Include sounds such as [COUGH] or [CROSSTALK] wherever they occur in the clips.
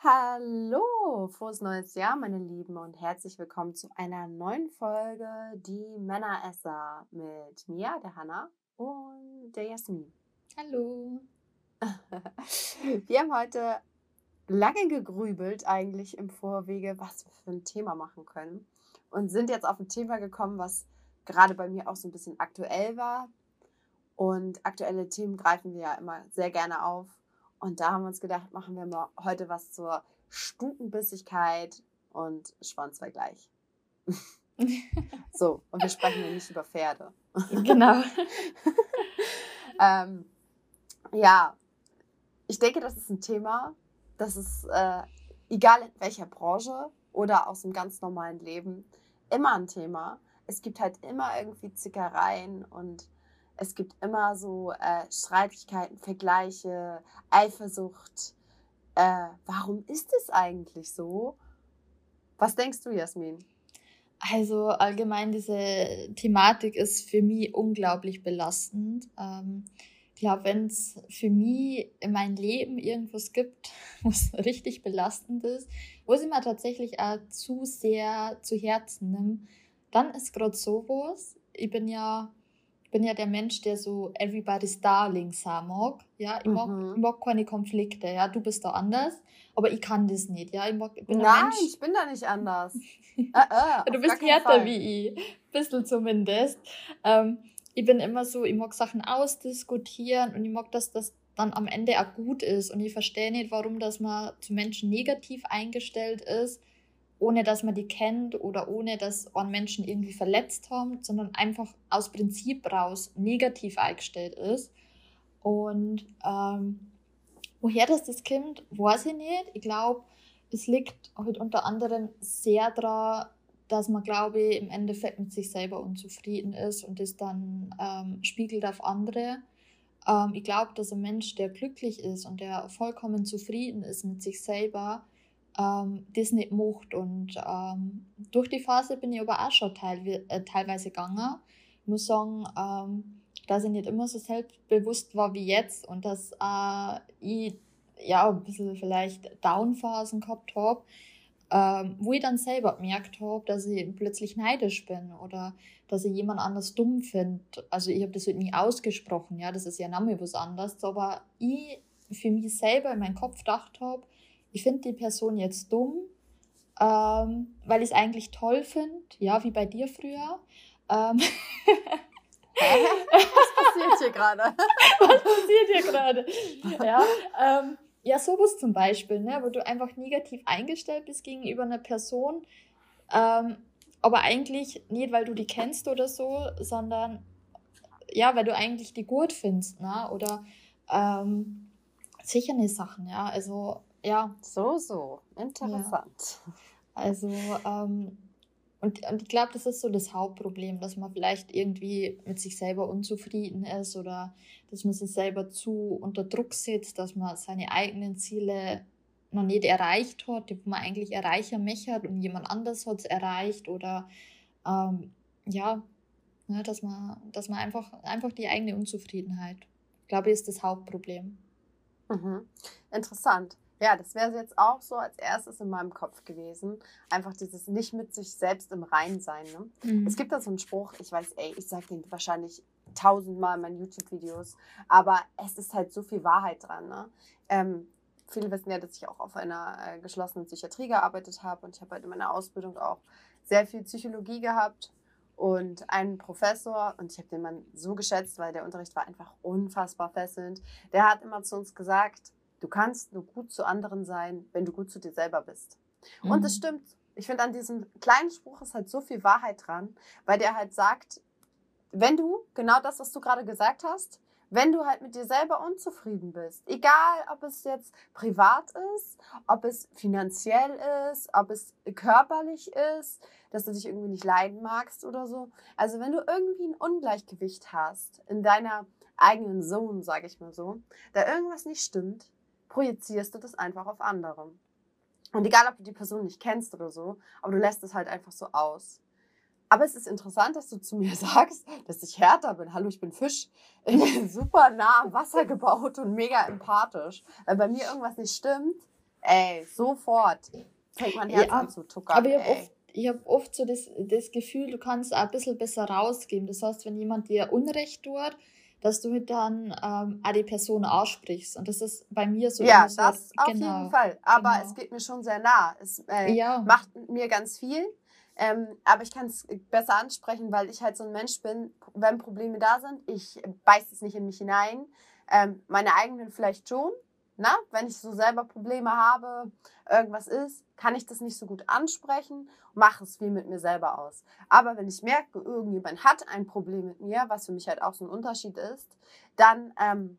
Hallo, frohes neues Jahr, meine Lieben, und herzlich willkommen zu einer neuen Folge Die Männeresser mit mir, der Hanna und der Jasmin. Hallo. [LAUGHS] Wir haben heute lange gegrübelt eigentlich im Vorwege, was wir für ein Thema machen können und sind jetzt auf ein Thema gekommen, was gerade bei mir auch so ein bisschen aktuell war. Und aktuelle Themen greifen wir ja immer sehr gerne auf. Und da haben wir uns gedacht, machen wir mal heute was zur Stutenbissigkeit und Schwanzvergleich. [LAUGHS] so, und wir sprechen ja nicht über Pferde. Genau. [LAUGHS] ähm, ja, ich denke, das ist ein Thema, das ist, äh, egal in welcher Branche oder aus dem ganz normalen Leben, immer ein Thema. Es gibt halt immer irgendwie Zickereien und es gibt immer so äh, Streitigkeiten, Vergleiche, Eifersucht. Äh, warum ist es eigentlich so? Was denkst du, Jasmin? Also allgemein diese Thematik ist für mich unglaublich belastend. Ähm, ich glaube, wenn es für mich in meinem Leben irgendwas gibt, [LAUGHS] was richtig belastend ist, wo ich mir tatsächlich auch zu sehr zu Herzen nehme, dann ist gerade sowas. Ich bin ja bin ja der Mensch, der so everybody's darling sein mag. Ja, ich mag, mhm. ich mag keine Konflikte. Ja, du bist da anders, aber ich kann das nicht. Ja, ich, mag, ich bin Nein, Mensch. ich bin da nicht anders. [LAUGHS] äh, äh, du bist härter wie ich. Bisschen zumindest. Ähm, ich bin immer so, ich mag Sachen ausdiskutieren und ich mag, dass das dann am Ende auch gut ist. Und ich verstehe nicht, warum dass man zu Menschen negativ eingestellt ist ohne dass man die kennt oder ohne dass man Menschen irgendwie verletzt haben, sondern einfach aus Prinzip raus negativ eingestellt ist. Und ähm, woher das das kommt, weiß ich nicht. Ich glaube, es liegt halt unter anderem sehr daran, dass man, glaube ich, im Endeffekt mit sich selber unzufrieden ist und das dann ähm, spiegelt auf andere. Ähm, ich glaube, dass ein Mensch, der glücklich ist und der vollkommen zufrieden ist mit sich selber, ähm, das nicht macht. Und ähm, durch die Phase bin ich aber auch schon teil, äh, teilweise gegangen. Ich muss sagen, ähm, dass ich nicht immer so selbstbewusst war wie jetzt und dass äh, ich ja ein bisschen vielleicht Downphasen gehabt habe, ähm, wo ich dann selber gemerkt habe, dass ich plötzlich neidisch bin oder dass ich jemand anders dumm finde. Also ich habe das halt nie ausgesprochen, ja, das ist ja nochmal was anderes, aber ich für mich selber in meinem Kopf gedacht habe, ich finde die Person jetzt dumm, ähm, weil ich es eigentlich toll finde, ja, wie bei dir früher. Ähm [LAUGHS] Was passiert hier gerade? [LAUGHS] Was passiert hier gerade? Ja, ähm, ja, sowas zum Beispiel, ne, wo du einfach negativ eingestellt bist gegenüber einer Person, ähm, aber eigentlich nicht, weil du die kennst oder so, sondern ja, weil du eigentlich die gut findest, ne? Oder ähm, sicher eine Sachen, ja. Also ja. So, so. Interessant. Ja. Also, ähm, und, und ich glaube, das ist so das Hauptproblem, dass man vielleicht irgendwie mit sich selber unzufrieden ist oder dass man sich selber zu unter Druck setzt, dass man seine eigenen Ziele noch nicht erreicht hat, die man eigentlich erreichen möchte und jemand anders hat es erreicht oder ähm, ja, ne, dass man, dass man einfach, einfach die eigene Unzufriedenheit, glaube ich, ist das Hauptproblem. Mhm. Interessant. Ja, das wäre jetzt auch so als erstes in meinem Kopf gewesen. Einfach dieses nicht mit sich selbst im Rein sein. Ne? Mhm. Es gibt da so einen Spruch, ich weiß, ey, ich sage den wahrscheinlich tausendmal in meinen YouTube-Videos, aber es ist halt so viel Wahrheit dran. Ne? Ähm, viele wissen ja, dass ich auch auf einer äh, geschlossenen Psychiatrie gearbeitet habe und ich habe halt in meiner Ausbildung auch sehr viel Psychologie gehabt und einen Professor, und ich habe den Mann so geschätzt, weil der Unterricht war einfach unfassbar fesselnd, der hat immer zu uns gesagt, Du kannst nur gut zu anderen sein, wenn du gut zu dir selber bist. Mhm. Und das mhm. stimmt. Ich finde, an diesem kleinen Spruch ist halt so viel Wahrheit dran, weil der halt sagt, wenn du genau das, was du gerade gesagt hast, wenn du halt mit dir selber unzufrieden bist, egal ob es jetzt privat ist, ob es finanziell ist, ob es körperlich ist, dass du dich irgendwie nicht leiden magst oder so. Also wenn du irgendwie ein Ungleichgewicht hast in deiner eigenen Zone, sage ich mal so, da irgendwas nicht stimmt, projizierst du das einfach auf andere. Und egal, ob du die Person nicht kennst oder so, aber du lässt es halt einfach so aus. Aber es ist interessant, dass du zu mir [LAUGHS] sagst, dass ich härter bin. Hallo, ich bin Fisch. Ich bin super nah am Wasser gebaut und mega empathisch. Weil bei mir irgendwas nicht stimmt, ey, sofort fängt mein Herz ja, an zu tuckern. Aber ich habe oft, hab oft so das, das Gefühl, du kannst auch ein bisschen besser rausgeben. Das heißt, wenn jemand dir Unrecht tut, dass du dann ähm, die Person aussprichst. Und das ist bei mir so. Ja, so, das auf genau, jeden Fall. Aber genau. es geht mir schon sehr nah. Es äh, ja. macht mir ganz viel. Ähm, aber ich kann es besser ansprechen, weil ich halt so ein Mensch bin, wenn Probleme da sind, ich beiß es nicht in mich hinein. Ähm, meine eigenen vielleicht schon, na, wenn ich so selber Probleme habe, irgendwas ist, kann ich das nicht so gut ansprechen, mache es viel mit mir selber aus. Aber wenn ich merke, irgendjemand hat ein Problem mit mir, was für mich halt auch so ein Unterschied ist, dann ähm,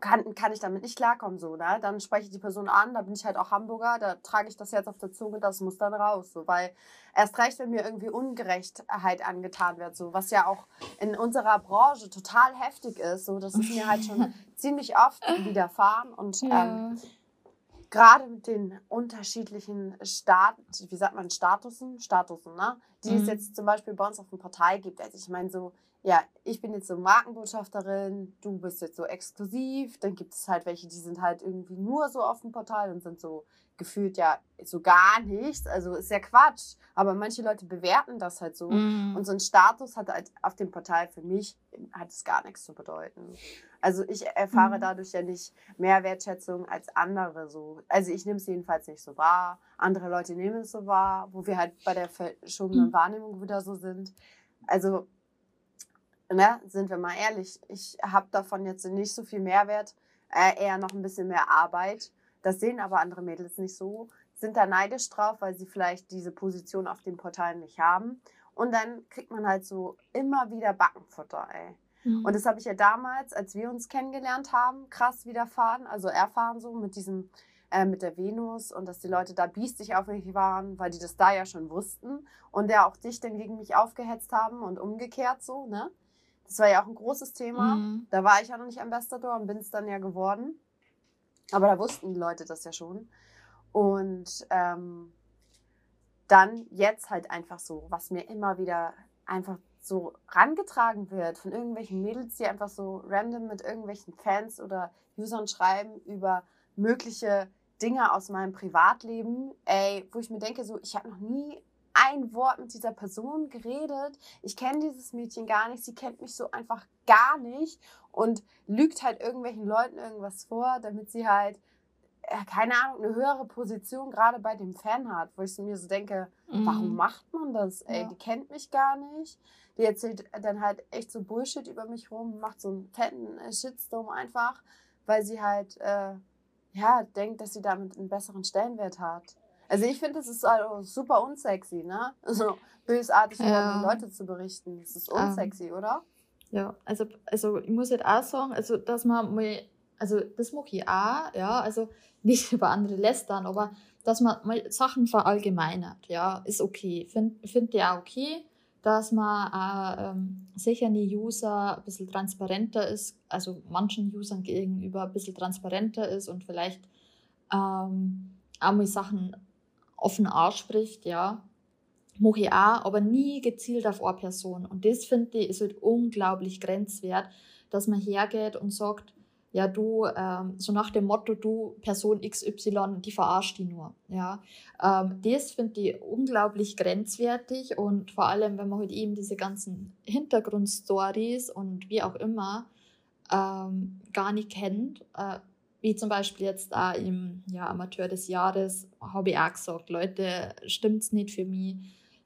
kann, kann ich damit nicht klarkommen, so, ne? Dann spreche ich die Person an, da bin ich halt auch Hamburger, da trage ich das jetzt auf der Zunge, das muss dann raus, so, weil erst recht, wenn mir irgendwie Ungerechtheit angetan wird, so, was ja auch in unserer Branche total heftig ist, so, das ist mir halt schon [LAUGHS] ziemlich oft widerfahren und, ja. ähm, gerade mit den unterschiedlichen Stat, wie sagt man, Statusen, Statusen, ne? Die mhm. es jetzt zum Beispiel bei uns auf dem Portal gibt. Also ich meine, so, ja, ich bin jetzt so Markenbotschafterin, du bist jetzt so exklusiv, dann gibt es halt welche, die sind halt irgendwie nur so auf dem Portal und sind so gefühlt ja so gar nichts. Also ist ja Quatsch. Aber manche Leute bewerten das halt so. Mm. Und so ein Status hat halt auf dem Portal für mich hat es gar nichts zu bedeuten. Also ich erfahre mm. dadurch ja nicht mehr Wertschätzung als andere so. Also ich nehme es jedenfalls nicht so wahr. Andere Leute nehmen es so wahr, wo wir halt bei der verschobenen mm. Wahrnehmung wieder so sind. Also ne, sind wir mal ehrlich, ich habe davon jetzt nicht so viel Mehrwert, äh, eher noch ein bisschen mehr Arbeit. Das sehen aber andere Mädels nicht so, sind da neidisch drauf, weil sie vielleicht diese Position auf den Portalen nicht haben. Und dann kriegt man halt so immer wieder Backenfutter, ey. Mhm. Und das habe ich ja damals, als wir uns kennengelernt haben, krass widerfahren, also erfahren so mit diesem, äh, mit der Venus und dass die Leute da biestig auf mich waren, weil die das da ja schon wussten und der auch dich dann gegen mich aufgehetzt haben und umgekehrt so, ne? Das war ja auch ein großes Thema. Mhm. Da war ich ja noch nicht Ambassador und bin es dann ja geworden. Aber da wussten die Leute das ja schon. Und ähm, dann jetzt halt einfach so, was mir immer wieder einfach so rangetragen wird von irgendwelchen Mädels, die einfach so random mit irgendwelchen Fans oder Usern schreiben über mögliche Dinge aus meinem Privatleben, ey, wo ich mir denke, so, ich habe noch nie ein Wort mit dieser Person geredet. Ich kenne dieses Mädchen gar nicht. Sie kennt mich so einfach gar nicht und lügt halt irgendwelchen Leuten irgendwas vor, damit sie halt, äh, keine Ahnung, eine höhere Position gerade bei dem Fan hat, wo ich mir so denke, mhm. warum macht man das? Ey, ja. die kennt mich gar nicht. Die erzählt dann halt echt so Bullshit über mich rum, macht so einen fetten äh, Shitstorm einfach, weil sie halt, äh, ja, denkt, dass sie damit einen besseren Stellenwert hat. Also ich finde, das ist also super unsexy, ne? [LAUGHS] So bösartig ja. über Leute zu berichten. Das ist unsexy, ähm, oder? Ja, also, also ich muss jetzt auch sagen, also dass man mal, also das mache ich auch, ja, also [LAUGHS] nicht über andere lästern, aber dass man mal Sachen verallgemeinert, ja, ist okay. Finde find ich auch okay, dass man auch ähm, sicher eine User ein bisschen transparenter ist, also manchen Usern gegenüber ein bisschen transparenter ist und vielleicht ähm, auch mal Sachen offen ausspricht, ja, mache ich auch, aber nie gezielt auf eine Person. Und das finde ich ist halt unglaublich grenzwert, dass man hergeht und sagt, ja, du, ähm, so nach dem Motto, du, Person XY, die verarscht die nur. Ja, ähm, das finde ich unglaublich grenzwertig und vor allem, wenn man halt eben diese ganzen Hintergrundstories und wie auch immer ähm, gar nicht kennt, äh, wie zum Beispiel jetzt auch im ja, Amateur des Jahres, habe ich auch gesagt, Leute, stimmt es nicht für mich,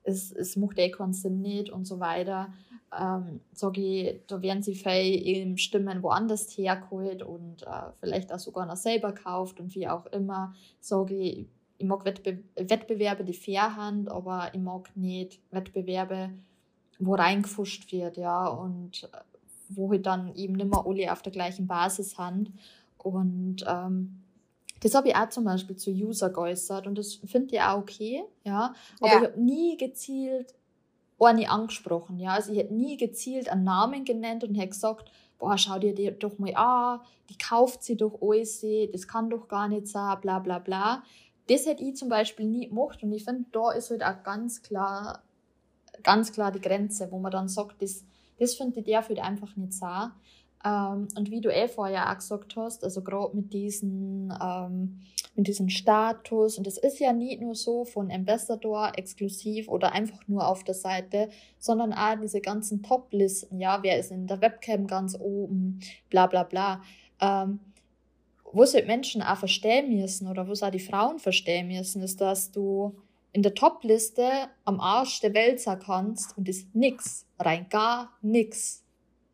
es, es macht eh keinen Sinn nicht und so weiter. Ähm, sage ich, da werden sie viel Stimmen woanders hergeholt und äh, vielleicht auch sogar noch selber kauft und wie auch immer. Sage ich, ich mag Wettbe Wettbewerbe, die fair haben, aber ich mag nicht Wettbewerbe, wo reingefuscht wird, ja, und äh, wo halt dann eben nicht mehr alle auf der gleichen Basis haben. Und ähm, das habe ich auch zum Beispiel zu User geäußert und das finde ich auch okay, ja. Aber ja. ich habe nie gezielt eine angesprochen, ja. Also ich hätte nie gezielt einen Namen genannt und hätte gesagt, boah, schau dir die doch mal an, die kauft sie doch alles, das kann doch gar nicht sein, bla bla bla. Das hätte ich zum Beispiel nie gemacht und ich finde, da ist halt auch ganz klar, ganz klar die Grenze, wo man dann sagt, das, das finde ich darf halt einfach nicht sein. Ähm, und wie du eh vorher auch gesagt hast, also gerade mit ähm, mit diesem Status, und es ist ja nicht nur so von Ambassador exklusiv oder einfach nur auf der Seite, sondern auch diese ganzen Top-Listen, ja, wer ist in der Webcam ganz oben, bla bla bla. Ähm, wo sie Menschen auch verstehen müssen oder wo sie auch die Frauen verstehen müssen, ist, dass du in der Top-Liste am Arsch der Welt sein kannst und ist nix, rein gar nix,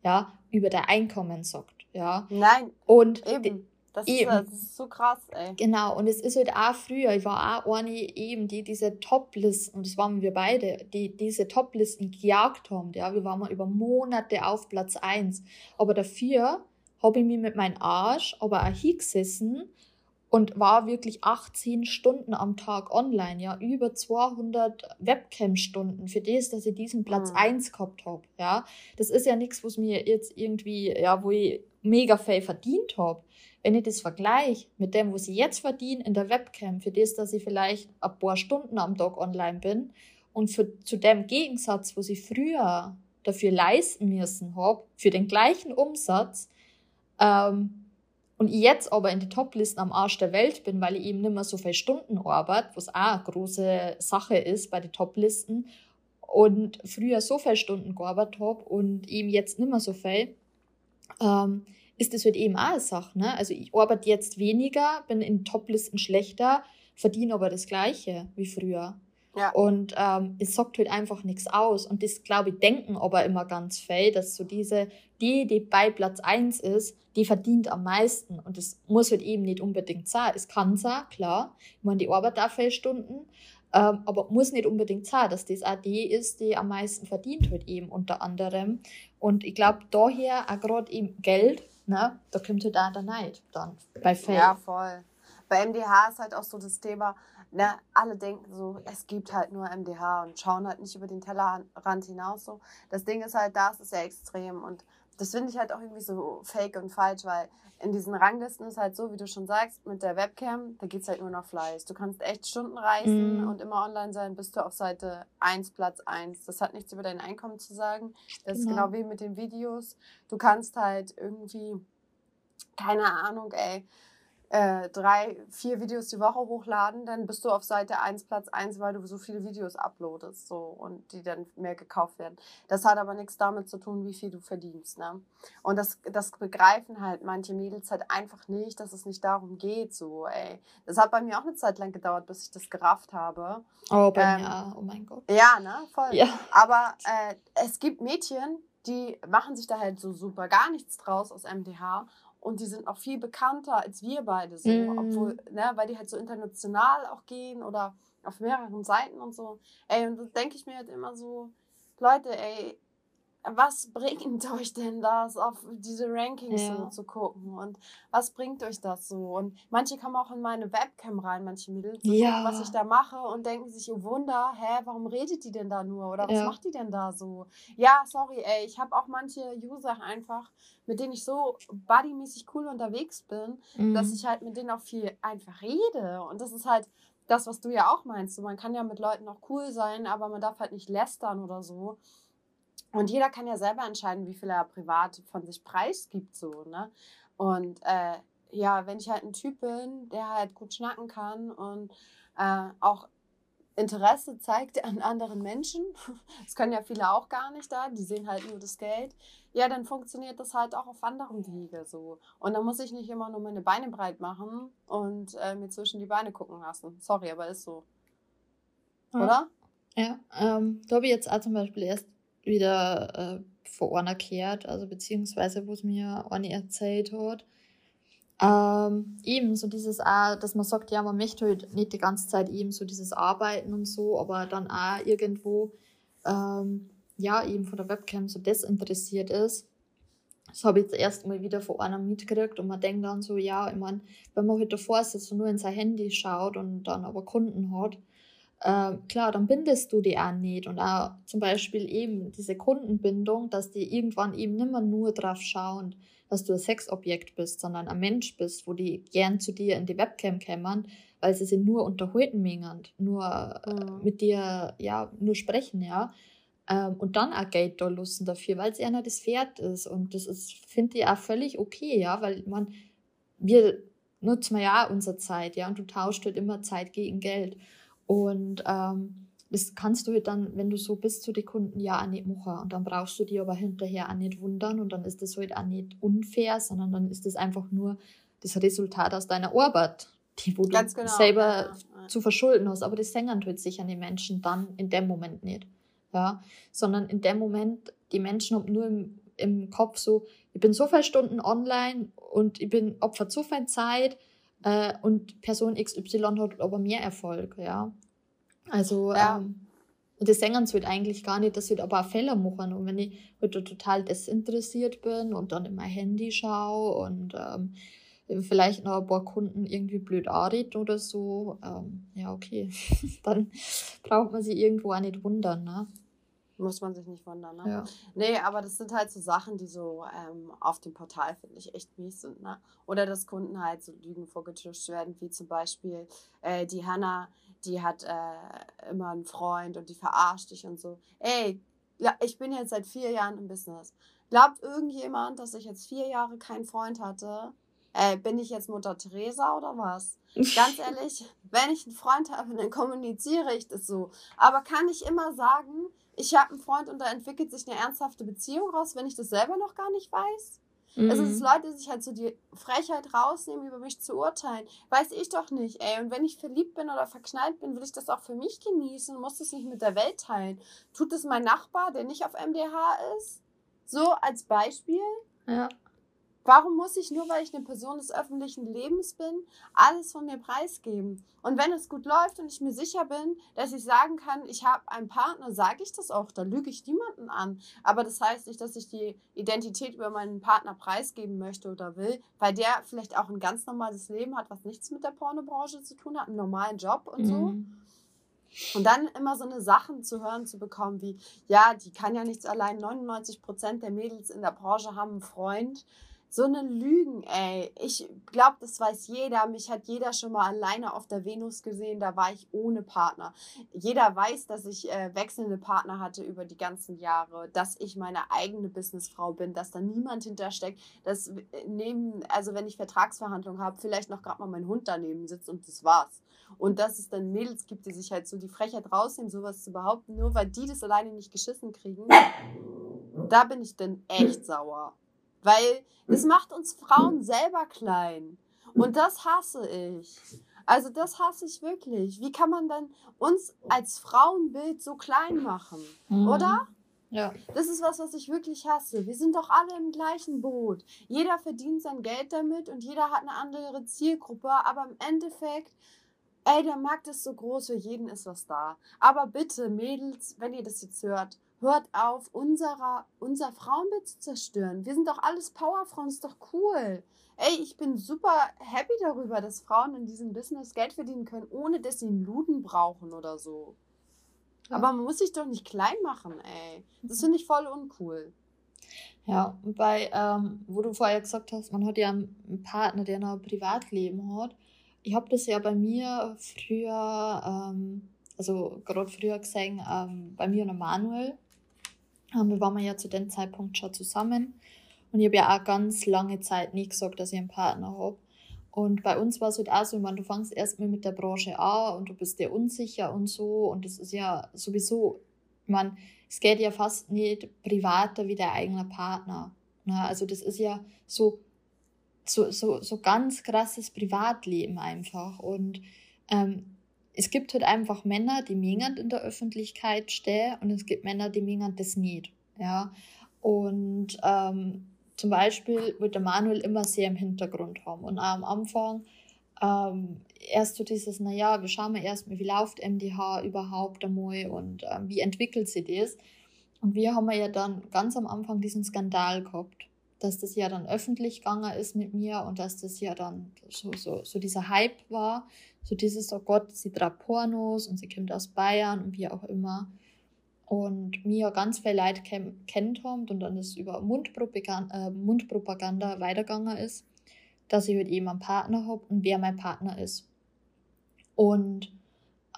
ja, über dein Einkommen sagt, ja. Nein. Und eben. Das ist, eben. das ist so krass, ey. Genau, und es ist halt auch früher, ich war auch eine eben, die diese Top-Listen, und das waren wir beide, die diese Top-Listen gejagt haben, ja. Wir waren mal über Monate auf Platz 1. Aber dafür habe ich mich mit meinem Arsch aber auch hingesessen und war wirklich 18 Stunden am Tag online, ja, über 200 Webcam-Stunden für das, dass ich diesen Platz mhm. 1 gehabt habe, ja. Das ist ja nichts, was mir jetzt irgendwie, ja, wo ich mega viel verdient habe. Wenn ich das vergleiche mit dem, was ich jetzt verdiene in der Webcam, für das, dass ich vielleicht ein paar Stunden am Tag online bin und für, zu dem Gegensatz, was ich früher dafür leisten müssen habe, für den gleichen Umsatz, ähm, und ich jetzt aber in die Toplisten am Arsch der Welt bin, weil ich eben nicht mehr so viele Stunden arbeite, was auch eine große Sache ist bei den Toplisten, und früher so viele Stunden gearbeitet habe und eben jetzt nicht mehr so viel, ähm, ist das halt eben auch eine Sache. Ne? Also ich arbeite jetzt weniger, bin in Toplisten schlechter, verdiene aber das Gleiche wie früher. Ja. Und ähm, es sagt halt einfach nichts aus. Und das, glaube ich, denken aber immer ganz viel, dass so diese, die, die bei Platz 1 ist, die verdient am meisten. Und das muss halt eben nicht unbedingt sein. Es kann sein, klar. Ich meine, die arbeitet auch viele Stunden. Ähm, aber muss nicht unbedingt sein, dass das auch die ist, die am meisten verdient halt eben unter anderem. Und ich glaube, daher auch gerade eben Geld, ne, da kommt halt auch der Neid dann bei Fällen. Ja, voll. Bei MDH ist halt auch so das Thema, ne, alle denken so, es gibt halt nur MDH und schauen halt nicht über den Tellerrand hinaus so. Das Ding ist halt, das ist ja extrem und das finde ich halt auch irgendwie so fake und falsch, weil in diesen Ranglisten ist halt so, wie du schon sagst, mit der Webcam, da geht es halt nur noch Fleiß. Du kannst echt Stunden reisen mhm. und immer online sein, bist du auf Seite 1, Platz 1. Das hat nichts über dein Einkommen zu sagen. Das genau. ist genau wie mit den Videos. Du kannst halt irgendwie, keine Ahnung, ey, äh, drei, vier Videos die Woche hochladen, dann bist du auf Seite 1, Platz 1, weil du so viele Videos uploadest so, und die dann mehr gekauft werden. Das hat aber nichts damit zu tun, wie viel du verdienst. Ne? Und das, das begreifen halt manche Mädels halt einfach nicht, dass es nicht darum geht. So, ey. Das hat bei mir auch eine Zeit lang gedauert, bis ich das gerafft habe. Oh, bei ähm, mir, oh mein Gott. Ja, ne, voll. Ja. Aber äh, es gibt Mädchen, die machen sich da halt so super gar nichts draus aus MDH und die sind auch viel bekannter als wir beide so, mm. obwohl, ne, weil die halt so international auch gehen oder auf mehreren Seiten und so. Ey, und da denke ich mir halt immer so, Leute, ey, was bringt [LAUGHS] euch denn das, auf diese Rankings ja. so zu gucken? Und was bringt euch das so? Und manche kommen auch in meine Webcam rein, manche Mädels, ja. gucken, was ich da mache und denken sich, oh Wunder, hä, warum redet die denn da nur? Oder was ja. macht die denn da so? Ja, sorry, ey, ich habe auch manche User einfach, mit denen ich so bodymäßig cool unterwegs bin, mhm. dass ich halt mit denen auch viel einfach rede. Und das ist halt das, was du ja auch meinst. man kann ja mit Leuten auch cool sein, aber man darf halt nicht lästern oder so. Und jeder kann ja selber entscheiden, wie viel er privat von sich preisgibt, so, ne? Und äh, ja, wenn ich halt ein Typ bin, der halt gut schnacken kann und äh, auch Interesse zeigt an anderen Menschen, [LAUGHS] das können ja viele auch gar nicht da, die sehen halt nur das Geld, ja, dann funktioniert das halt auch auf anderem Wege so. Und dann muss ich nicht immer nur meine Beine breit machen und äh, mir zwischen die Beine gucken lassen. Sorry, aber ist so. Oder? Ja, ähm, ich jetzt auch zum Beispiel erst wieder äh, vor einer kehrt, also beziehungsweise wo es mir eine erzählt hat. Ähm, eben so dieses auch, dass man sagt, ja, man möchte halt nicht die ganze Zeit eben so dieses Arbeiten und so, aber dann auch irgendwo, ähm, ja, eben von der Webcam so desinteressiert ist. Das habe ich jetzt erst mal wieder von einer mitgekriegt und man denkt dann so, ja, ich meine, wenn man halt davor sitzt und nur in sein Handy schaut und dann aber Kunden hat, äh, klar, dann bindest du die auch nicht. Und auch zum Beispiel eben diese Kundenbindung, dass die irgendwann eben nicht mehr nur drauf schauen, dass du ein Sexobjekt bist, sondern ein Mensch bist, wo die gern zu dir in die Webcam kämmern, weil sie sich nur unterhalten mengen, nur mhm. mit dir, ja, nur sprechen, ja. Ähm, und dann auch Geld da lassen dafür, weil es einer das wert ist. Und das ist, finde ich, auch völlig okay, ja, weil man, wir nutzen ja auch unsere Zeit, ja, und du tauschst halt immer Zeit gegen Geld. Und ähm, das kannst du halt dann, wenn du so bist zu den Kunden, ja auch nicht machen. Und dann brauchst du die aber hinterher auch nicht wundern und dann ist das halt auch nicht unfair, sondern dann ist das einfach nur das Resultat aus deiner Arbeit, die wo Ganz du genau. selber ja. zu verschulden hast. Aber das sängern tut sich an die Menschen dann in dem Moment nicht. Ja, sondern in dem Moment, die Menschen haben nur im, im Kopf so, ich bin so viele Stunden online und ich bin Opfer zu viel Zeit äh, und Person XY hat aber mehr Erfolg, ja. Also, ja. ähm, und das Sängern wird eigentlich gar nicht, das wird aber auch Fälle machen. Und wenn ich heute total desinteressiert bin und dann in mein Handy schaue und ähm, vielleicht noch ein paar Kunden irgendwie blöd anredet oder so, ähm, ja, okay, [LAUGHS] dann braucht man sich irgendwo auch nicht wundern, ne? Muss man sich nicht wundern, ne? Ja. Nee, aber das sind halt so Sachen, die so ähm, auf dem Portal, finde ich, echt mies sind, ne? Oder dass Kunden halt so Lügen vorgetuscht werden, wie zum Beispiel äh, die Hanna, die hat äh, immer einen Freund und die verarscht dich und so. Ey, ja, ich bin jetzt seit vier Jahren im Business. Glaubt irgendjemand, dass ich jetzt vier Jahre keinen Freund hatte? Äh, bin ich jetzt Mutter Teresa oder was? [LAUGHS] Ganz ehrlich, wenn ich einen Freund habe, dann kommuniziere ich das so. Aber kann ich immer sagen, ich habe einen Freund und da entwickelt sich eine ernsthafte Beziehung raus, wenn ich das selber noch gar nicht weiß? Mhm. Also, dass Leute sich halt so die Frechheit rausnehmen, über mich zu urteilen. Weiß ich doch nicht, ey. Und wenn ich verliebt bin oder verknallt bin, will ich das auch für mich genießen und muss das nicht mit der Welt teilen. Tut es mein Nachbar, der nicht auf MDH ist? So als Beispiel? Ja. Warum muss ich nur, weil ich eine Person des öffentlichen Lebens bin, alles von mir preisgeben? Und wenn es gut läuft und ich mir sicher bin, dass ich sagen kann, ich habe einen Partner, sage ich das auch, da lüge ich niemanden an. Aber das heißt nicht, dass ich die Identität über meinen Partner preisgeben möchte oder will, weil der vielleicht auch ein ganz normales Leben hat, was nichts mit der Pornobranche zu tun hat, einen normalen Job und so. Mhm. Und dann immer so eine Sachen zu hören zu bekommen, wie, ja, die kann ja nichts allein, 99 Prozent der Mädels in der Branche haben einen Freund. So eine Lügen, ey. Ich glaube, das weiß jeder. Mich hat jeder schon mal alleine auf der Venus gesehen. Da war ich ohne Partner. Jeder weiß, dass ich äh, wechselnde Partner hatte über die ganzen Jahre, dass ich meine eigene Businessfrau bin, dass da niemand hintersteckt, dass äh, neben, also wenn ich Vertragsverhandlungen habe, vielleicht noch gerade mal mein Hund daneben sitzt und das war's. Und dass es dann Mädels gibt, die sich halt so die Frechheit rausnehmen, sowas zu behaupten, nur weil die das alleine nicht geschissen kriegen. Da bin ich dann echt sauer. Weil es macht uns Frauen selber klein. Und das hasse ich. Also das hasse ich wirklich. Wie kann man dann uns als Frauenbild so klein machen? Mhm. Oder? Ja. Das ist was, was ich wirklich hasse. Wir sind doch alle im gleichen Boot. Jeder verdient sein Geld damit und jeder hat eine andere Zielgruppe. Aber im Endeffekt, ey, der Markt ist so groß, für jeden ist was da. Aber bitte, Mädels, wenn ihr das jetzt hört, hört auf, unserer, unser Frauenbild zu zerstören. Wir sind doch alles Powerfrauen, ist doch cool. Ey, ich bin super happy darüber, dass Frauen in diesem Business Geld verdienen können, ohne dass sie einen Luden brauchen oder so. Ja. Aber man muss sich doch nicht klein machen, ey. Das finde ich voll uncool. Ja, bei, ähm, wo du vorher gesagt hast, man hat ja einen Partner, der noch ein Privatleben hat. Ich habe das ja bei mir früher, ähm, also gerade früher gesehen, ähm, bei mir und Manuel, wir waren ja zu dem Zeitpunkt schon zusammen. Und ich habe ja auch ganz lange Zeit nie gesagt, dass ich einen Partner habe. Und bei uns war es halt auch so, ich meine, du fängst erstmal mit der Branche an und du bist dir unsicher und so. Und das ist ja sowieso, ich meine, es geht ja fast nicht privater wie der eigene Partner. Ne? Also das ist ja so, so, so, so ganz krasses Privatleben einfach. Und ähm, es gibt halt einfach Männer, die mengen in der Öffentlichkeit stehen und es gibt Männer, die mengen das nicht. Ja? Und ähm, zum Beispiel wird der Manuel immer sehr im Hintergrund haben. Und am Anfang ähm, erst so dieses, naja, wir schauen mal erstmal, wie läuft MDH überhaupt einmal und ähm, wie entwickelt sich das. Und wir haben ja dann ganz am Anfang diesen Skandal gehabt, dass das ja dann öffentlich gegangen ist mit mir und dass das ja dann so, so, so dieser Hype war, so dieses, oh Gott, sie treibt Pornos und sie kommt aus Bayern und wie auch immer. Und mir ganz viele Leute kennt und dann das über Mundpropaganda, äh, Mundpropaganda weitergegangen ist, dass ich halt eben einen Partner habe und wer mein Partner ist. Und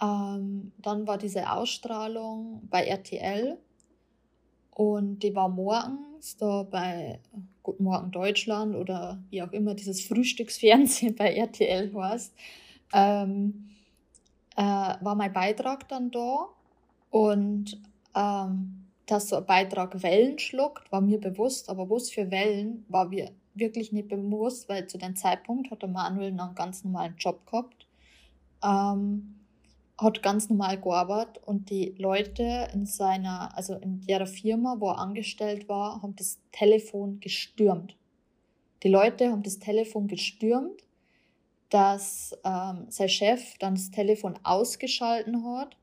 ähm, dann war diese Ausstrahlung bei RTL Und die war morgens da bei Guten Morgen Deutschland oder wie auch immer dieses Frühstücksfernsehen [LAUGHS] bei RTL heißt, ähm, äh, war mein Beitrag dann da. Und ähm, dass so ein Beitrag Wellen schluckt, war mir bewusst, aber was für Wellen war mir wirklich nicht bewusst, weil zu dem Zeitpunkt hat der Manuel noch einen ganz normalen Job gehabt. Ähm, hat ganz normal gearbeitet und die Leute in seiner, also in der Firma, wo er angestellt war, haben das Telefon gestürmt. Die Leute haben das Telefon gestürmt, dass ähm, sein Chef dann das Telefon ausgeschalten hat,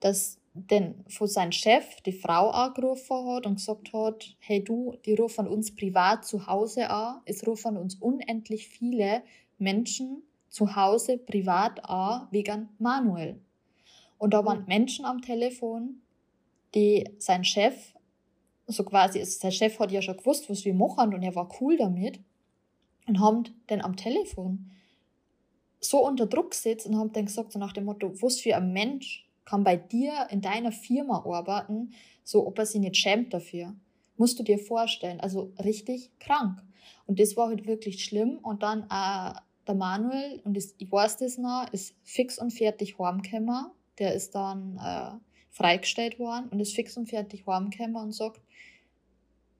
dass denn von seinem Chef die Frau angerufen hat und gesagt hat, hey du, die rufen uns privat zu Hause an, es rufen uns unendlich viele Menschen zu Hause privat an wegen Manuel. Und da waren Menschen am Telefon, die sein Chef, so quasi, also sein Chef hat ja schon gewusst, was wir machen und er war cool damit und haben den am Telefon so unter Druck gesetzt und haben dann gesagt, so nach dem Motto, was für ein Mensch kann bei dir in deiner Firma arbeiten, so ob er sich nicht schämt dafür. Musst du dir vorstellen, also richtig krank. Und das war halt wirklich schlimm. Und dann äh, der Manuel, und das, ich weiß das noch, ist fix und fertig heimgekommen der ist dann äh, freigestellt worden und ist fix und fertig heimgekommen und sagt,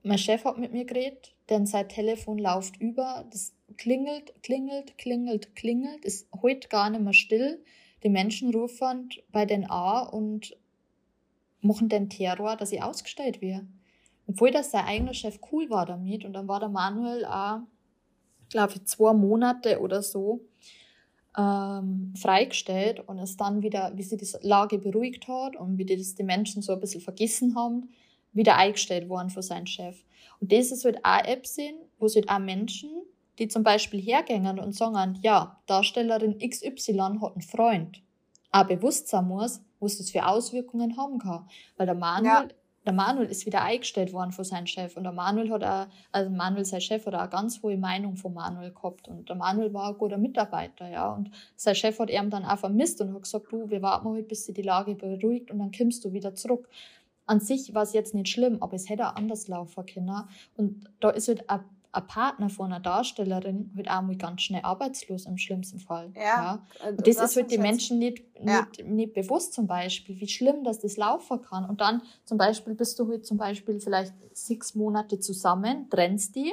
mein Chef hat mit mir geredet, denn sein Telefon läuft über, das klingelt, klingelt, klingelt, klingelt, ist heute gar nicht mehr still. Die Menschen rufen bei den A und machen den Terror, dass sie ausgestellt wird. Obwohl das sein eigener Chef cool war damit und dann war der Manuel auch, glaube ich, zwei Monate oder so ähm, freigestellt und ist dann wieder, wie sie die Lage beruhigt hat und wie das die Menschen so ein bisschen vergessen haben, wieder eingestellt worden von seinem Chef. Und das ist halt auch Apps sind, wo es halt auch Menschen, die zum Beispiel hergängen und sagen, ja, Darstellerin XY hat einen Freund, auch bewusst sein muss, was das für Auswirkungen haben kann. Weil der Manuel ja der Manuel ist wieder eingestellt worden von seinem Chef und der Manuel hat auch, also Manuel, sein Chef, hat auch eine ganz hohe Meinung von Manuel gehabt und der Manuel war ein guter Mitarbeiter, ja, und sein Chef hat ihm dann auch vermisst und hat gesagt, du, wir warten mal, bis sich die Lage beruhigt und dann kommst du wieder zurück. An sich war es jetzt nicht schlimm, aber es hätte auch anders laufen können und da ist halt ein ein Partner von einer Darstellerin wird auch mal ganz schnell arbeitslos im schlimmsten Fall. Ja. ja. Äh, und das, das ist halt die Menschen nicht, ja. nicht, nicht bewusst zum Beispiel, wie schlimm dass das laufen kann. Und dann zum Beispiel bist du halt zum Beispiel vielleicht sechs Monate zusammen, trennst die,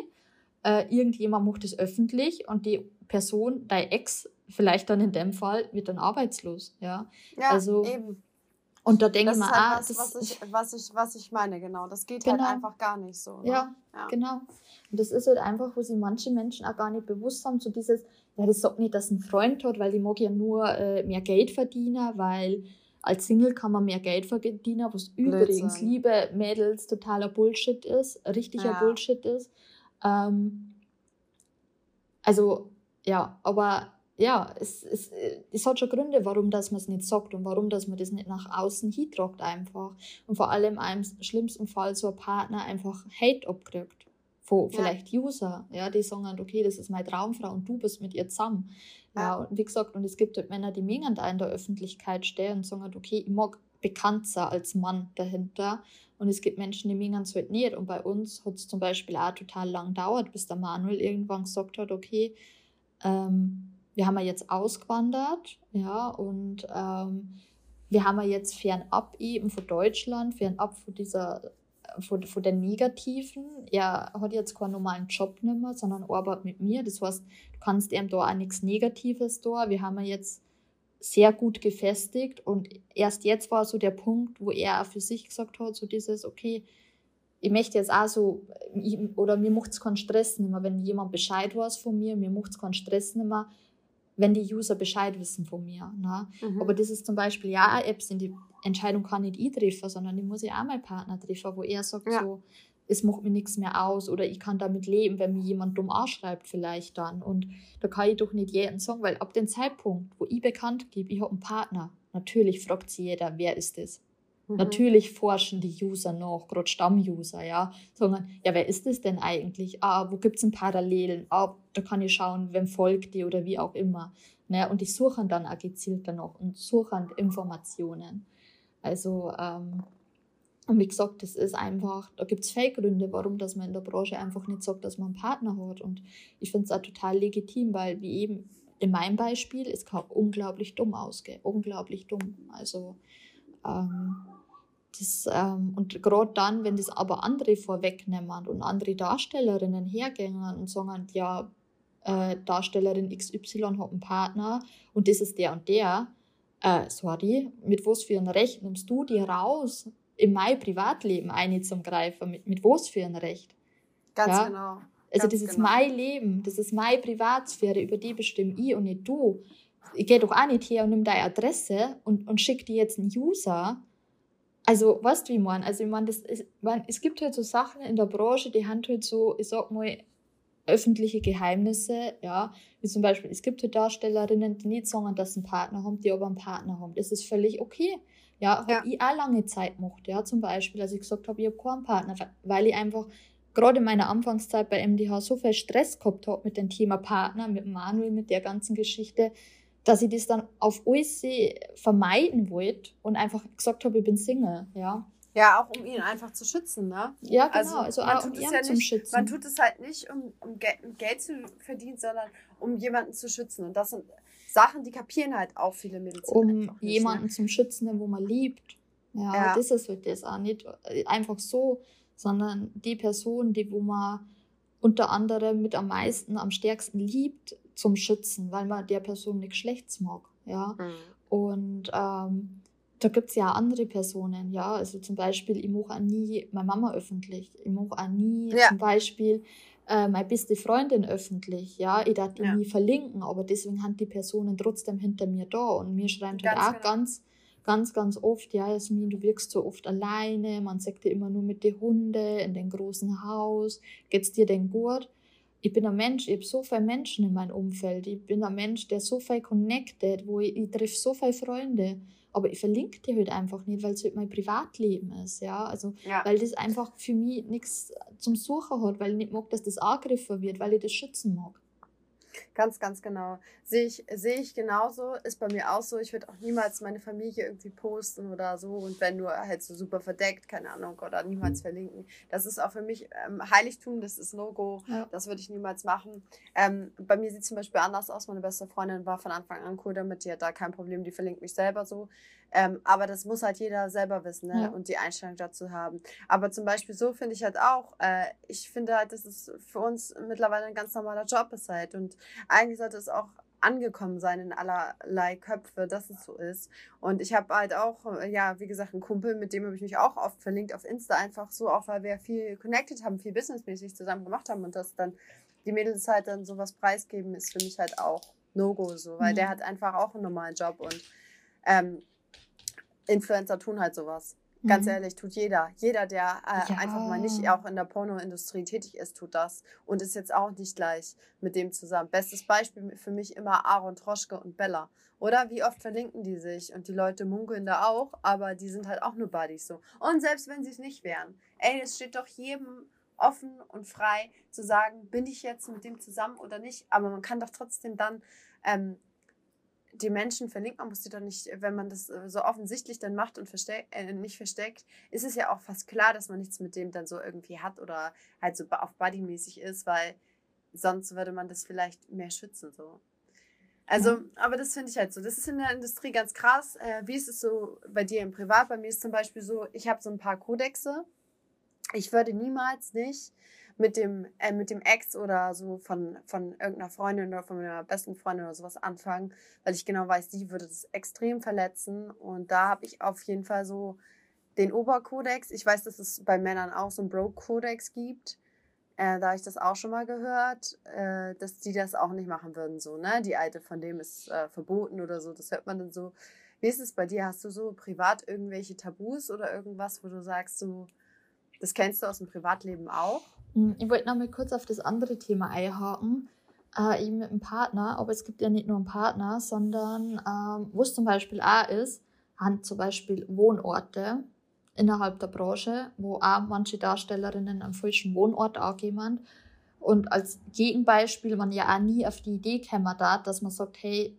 äh, irgendjemand macht es öffentlich und die Person, dein Ex, vielleicht dann in dem Fall, wird dann arbeitslos. Ja, ja also, eben. Und da denke ich mal, halt ah, was, das was ich, was, ich, was ich meine, genau. Das geht halt genau. halt einfach gar nicht so. Ne? Ja, ja, genau. Und das ist halt einfach, wo sich manche Menschen auch gar nicht bewusst haben, so dieses, ja, das sagt nicht, dass ein Freund hat, weil die mag ja nur äh, mehr Geld verdienen, weil als Single kann man mehr Geld verdienen, was Blödsinn. übrigens, liebe Mädels, totaler Bullshit ist, richtiger ja. Bullshit ist. Ähm, also, ja, aber ja, es, es, es hat schon Gründe, warum das man es nicht sagt und warum dass man das nicht nach außen hintragt einfach. Und vor allem im schlimmsten Fall so ein Partner einfach Hate abkriegt. Von ja. vielleicht User, ja, die sagen halt, okay, das ist meine Traumfrau und du bist mit ihr zusammen. Ja, ja und wie gesagt, und es gibt halt Männer, die mengen da in der Öffentlichkeit stehen und sagen halt, okay, ich mag bekannt sein als Mann dahinter. Und es gibt Menschen, die mengen es halt nicht. Und bei uns hat es zum Beispiel auch total lang gedauert, bis der Manuel irgendwann gesagt hat, okay, ähm, wir haben ja jetzt ausgewandert, ja, und ähm, wir haben ja jetzt fernab eben von Deutschland, fernab von dieser, von, von den Negativen. Er hat jetzt keinen normalen Job nicht mehr, sondern arbeitet mit mir. Das heißt, du kannst ihm da auch nichts Negatives da. Wir haben ja jetzt sehr gut gefestigt und erst jetzt war so der Punkt, wo er auch für sich gesagt hat, so dieses, okay, ich möchte jetzt auch so, ich, oder mir macht es keinen Stress nicht mehr, wenn jemand Bescheid weiß von mir, mir macht es keinen Stress nicht mehr, wenn die User Bescheid wissen von mir. Ne? Mhm. Aber das ist zum Beispiel ja eine App, die Entscheidung kann nicht ich treffen, sondern die muss ich auch mein Partner treffen, wo er sagt ja. so, es macht mir nichts mehr aus oder ich kann damit leben, wenn mir jemand dumm anschreibt vielleicht dann. Und da kann ich doch nicht jeden sagen, weil ab dem Zeitpunkt, wo ich bekannt gebe, ich habe einen Partner, natürlich fragt sich jeder, wer ist das? Mhm. Natürlich forschen die User noch, gerade Stammuser, ja, sondern, ja, wer ist es denn eigentlich? Ah, wo gibt es denn Parallelen? Ah, da kann ich schauen, wem folgt die oder wie auch immer. Ne? Und die suchen dann auch gezielt noch und suchen Informationen. Also, ähm, Und wie gesagt, das ist einfach, da gibt es Fake-Gründe, warum dass man in der Branche einfach nicht sagt, dass man einen Partner hat. Und ich finde es auch total legitim, weil wie eben in meinem Beispiel, es kann unglaublich dumm ausgehen. Unglaublich dumm. Also ähm, das, ähm, und gerade dann, wenn das aber andere vorwegnehmen und andere Darstellerinnen hergehen und sagen, ja, äh, Darstellerin XY hat einen Partner und das ist der und der, äh, sorry, mit was für ein Recht nimmst du dir raus, in mein Privatleben einzugreifen? Mit, mit was für ein Recht? Ganz ja? genau. Also Ganz das ist genau. mein Leben, das ist meine Privatsphäre, über die bestimme ich und nicht du. Ich gehe doch auch nicht her und nimm deine Adresse und, und schicke dir jetzt einen User. Also, weißt du, wie man? Also, ich meine, das ist, man, es gibt halt so Sachen in der Branche, die haben halt so, ich sag mal, öffentliche Geheimnisse, ja, wie zum Beispiel, es gibt halt Darstellerinnen, die nicht sagen, dass sie einen Partner haben, die aber einen Partner haben. Das ist völlig okay. Ja, habe ja. ich auch lange Zeit gemacht, ja, zum Beispiel, als ich gesagt habe, ich habe keinen Partner, weil ich einfach gerade in meiner Anfangszeit bei MDH so viel Stress gehabt habe mit dem Thema Partner, mit Manuel, mit der ganzen Geschichte, dass ich das dann auf alles vermeiden wollte und einfach gesagt habe, ich bin Single, ja. Ja, auch um ihn einfach zu schützen, ne? Ja, genau. Also, also man, tut es ja nicht, schützen. man tut es halt nicht, um, um Geld zu verdienen, sondern um jemanden zu schützen. Und das sind Sachen, die kapieren halt auch viele Mädels. Um nicht, jemanden ne? zum Schützen, wo man liebt. Ja, ja, das ist halt das auch nicht einfach so sondern die Person, die wo man unter anderem mit am meisten, am stärksten liebt, zum Schützen, weil man der Person nichts Schlechtes mag. Ja? Mhm. Und ähm, da gibt es ja andere Personen, ja. Also zum Beispiel, ich mache auch nie meine Mama öffentlich. Ich mache auch nie ja. zum Beispiel äh, meine beste Freundin öffentlich, ja. Ich darf die ja. nie verlinken, aber deswegen haben die Personen trotzdem hinter mir da. Und mir schreiben halt auch genau. ganz ganz, ganz oft, ja, Jasmin, du wirkst so oft alleine, man sagt dir immer nur mit den Hunden in dem großen Haus, geht's dir denn gut? Ich bin ein Mensch, ich habe so viele Menschen in meinem Umfeld, ich bin ein Mensch, der so viel connected, wo ich, ich treffe so viele Freunde, aber ich verlinke die halt einfach nicht, weil es halt mein Privatleben ist, ja, also, ja. weil das einfach für mich nichts zum Suchen hat, weil ich nicht mag, dass das angegriffen wird, weil ich das schützen mag. Ganz, ganz genau. Sehe ich, sehe ich genauso. Ist bei mir auch so. Ich würde auch niemals meine Familie irgendwie posten oder so. Und wenn nur halt so super verdeckt, keine Ahnung, oder niemals mhm. verlinken. Das ist auch für mich ähm, Heiligtum, das ist No-Go. Ja. Das würde ich niemals machen. Ähm, bei mir sieht es zum Beispiel anders aus. Meine beste Freundin war von Anfang an cool damit. Die hat da kein Problem. Die verlinkt mich selber so. Ähm, aber das muss halt jeder selber wissen ne? Ja. und die Einstellung dazu haben. Aber zum Beispiel so finde ich halt auch, äh, ich finde halt, das ist für uns mittlerweile ein ganz normaler Job ist halt. Und eigentlich sollte es auch angekommen sein in allerlei Köpfe, dass es so ist. Und ich habe halt auch, ja, wie gesagt, einen Kumpel, mit dem habe ich mich auch oft verlinkt auf Insta, einfach so, auch weil wir viel connected haben, viel businessmäßig zusammen gemacht haben und dass dann die Mädels halt dann sowas preisgeben, ist für mich halt auch No-Go so, weil mhm. der hat einfach auch einen normalen Job und ähm, Influencer tun halt sowas. Ganz mhm. ehrlich, tut jeder. Jeder, der äh, ja. einfach mal nicht auch in der Pornoindustrie tätig ist, tut das. Und ist jetzt auch nicht gleich mit dem zusammen. Bestes Beispiel für mich immer Aaron Troschke und Bella. Oder wie oft verlinken die sich? Und die Leute munkeln da auch, aber die sind halt auch nur Buddies so. Und selbst wenn sie es nicht wären, ey, es steht doch jedem offen und frei zu sagen, bin ich jetzt mit dem zusammen oder nicht. Aber man kann doch trotzdem dann ähm, die Menschen verlinkt, man muss die doch nicht, wenn man das äh, so offensichtlich dann macht und versteck, äh, nicht versteckt, ist es ja auch fast klar, dass man nichts mit dem dann so irgendwie hat oder halt so auf Buddy-mäßig ist, weil sonst würde man das vielleicht mehr schützen so. Also, mhm. aber das finde ich halt so. Das ist in der Industrie ganz krass. Äh, wie ist es so bei dir im Privat? Bei mir ist zum Beispiel so, ich habe so ein paar Kodexe. Ich würde niemals nicht mit dem, äh, mit dem Ex oder so von, von irgendeiner Freundin oder von meiner besten Freundin oder sowas anfangen, weil ich genau weiß, die würde das extrem verletzen. Und da habe ich auf jeden Fall so den Oberkodex. Ich weiß, dass es bei Männern auch so einen Bro-Kodex gibt. Äh, da habe ich das auch schon mal gehört, äh, dass die das auch nicht machen würden, so, ne? Die alte von dem ist äh, verboten oder so. Das hört man dann so. Wie ist es bei dir? Hast du so privat irgendwelche Tabus oder irgendwas, wo du sagst, so, das kennst du aus dem Privatleben auch? Hm, ich wollte noch mal kurz auf das andere Thema einhaken. Äh, eben mit einem Partner, aber es gibt ja nicht nur einen Partner, sondern ähm, wo es zum Beispiel auch ist, haben zum Beispiel Wohnorte innerhalb der Branche, wo auch manche Darstellerinnen einen falschen Wohnort angeben. Und als Gegenbeispiel man ja auch nie auf die Idee käme, dass man sagt, hey,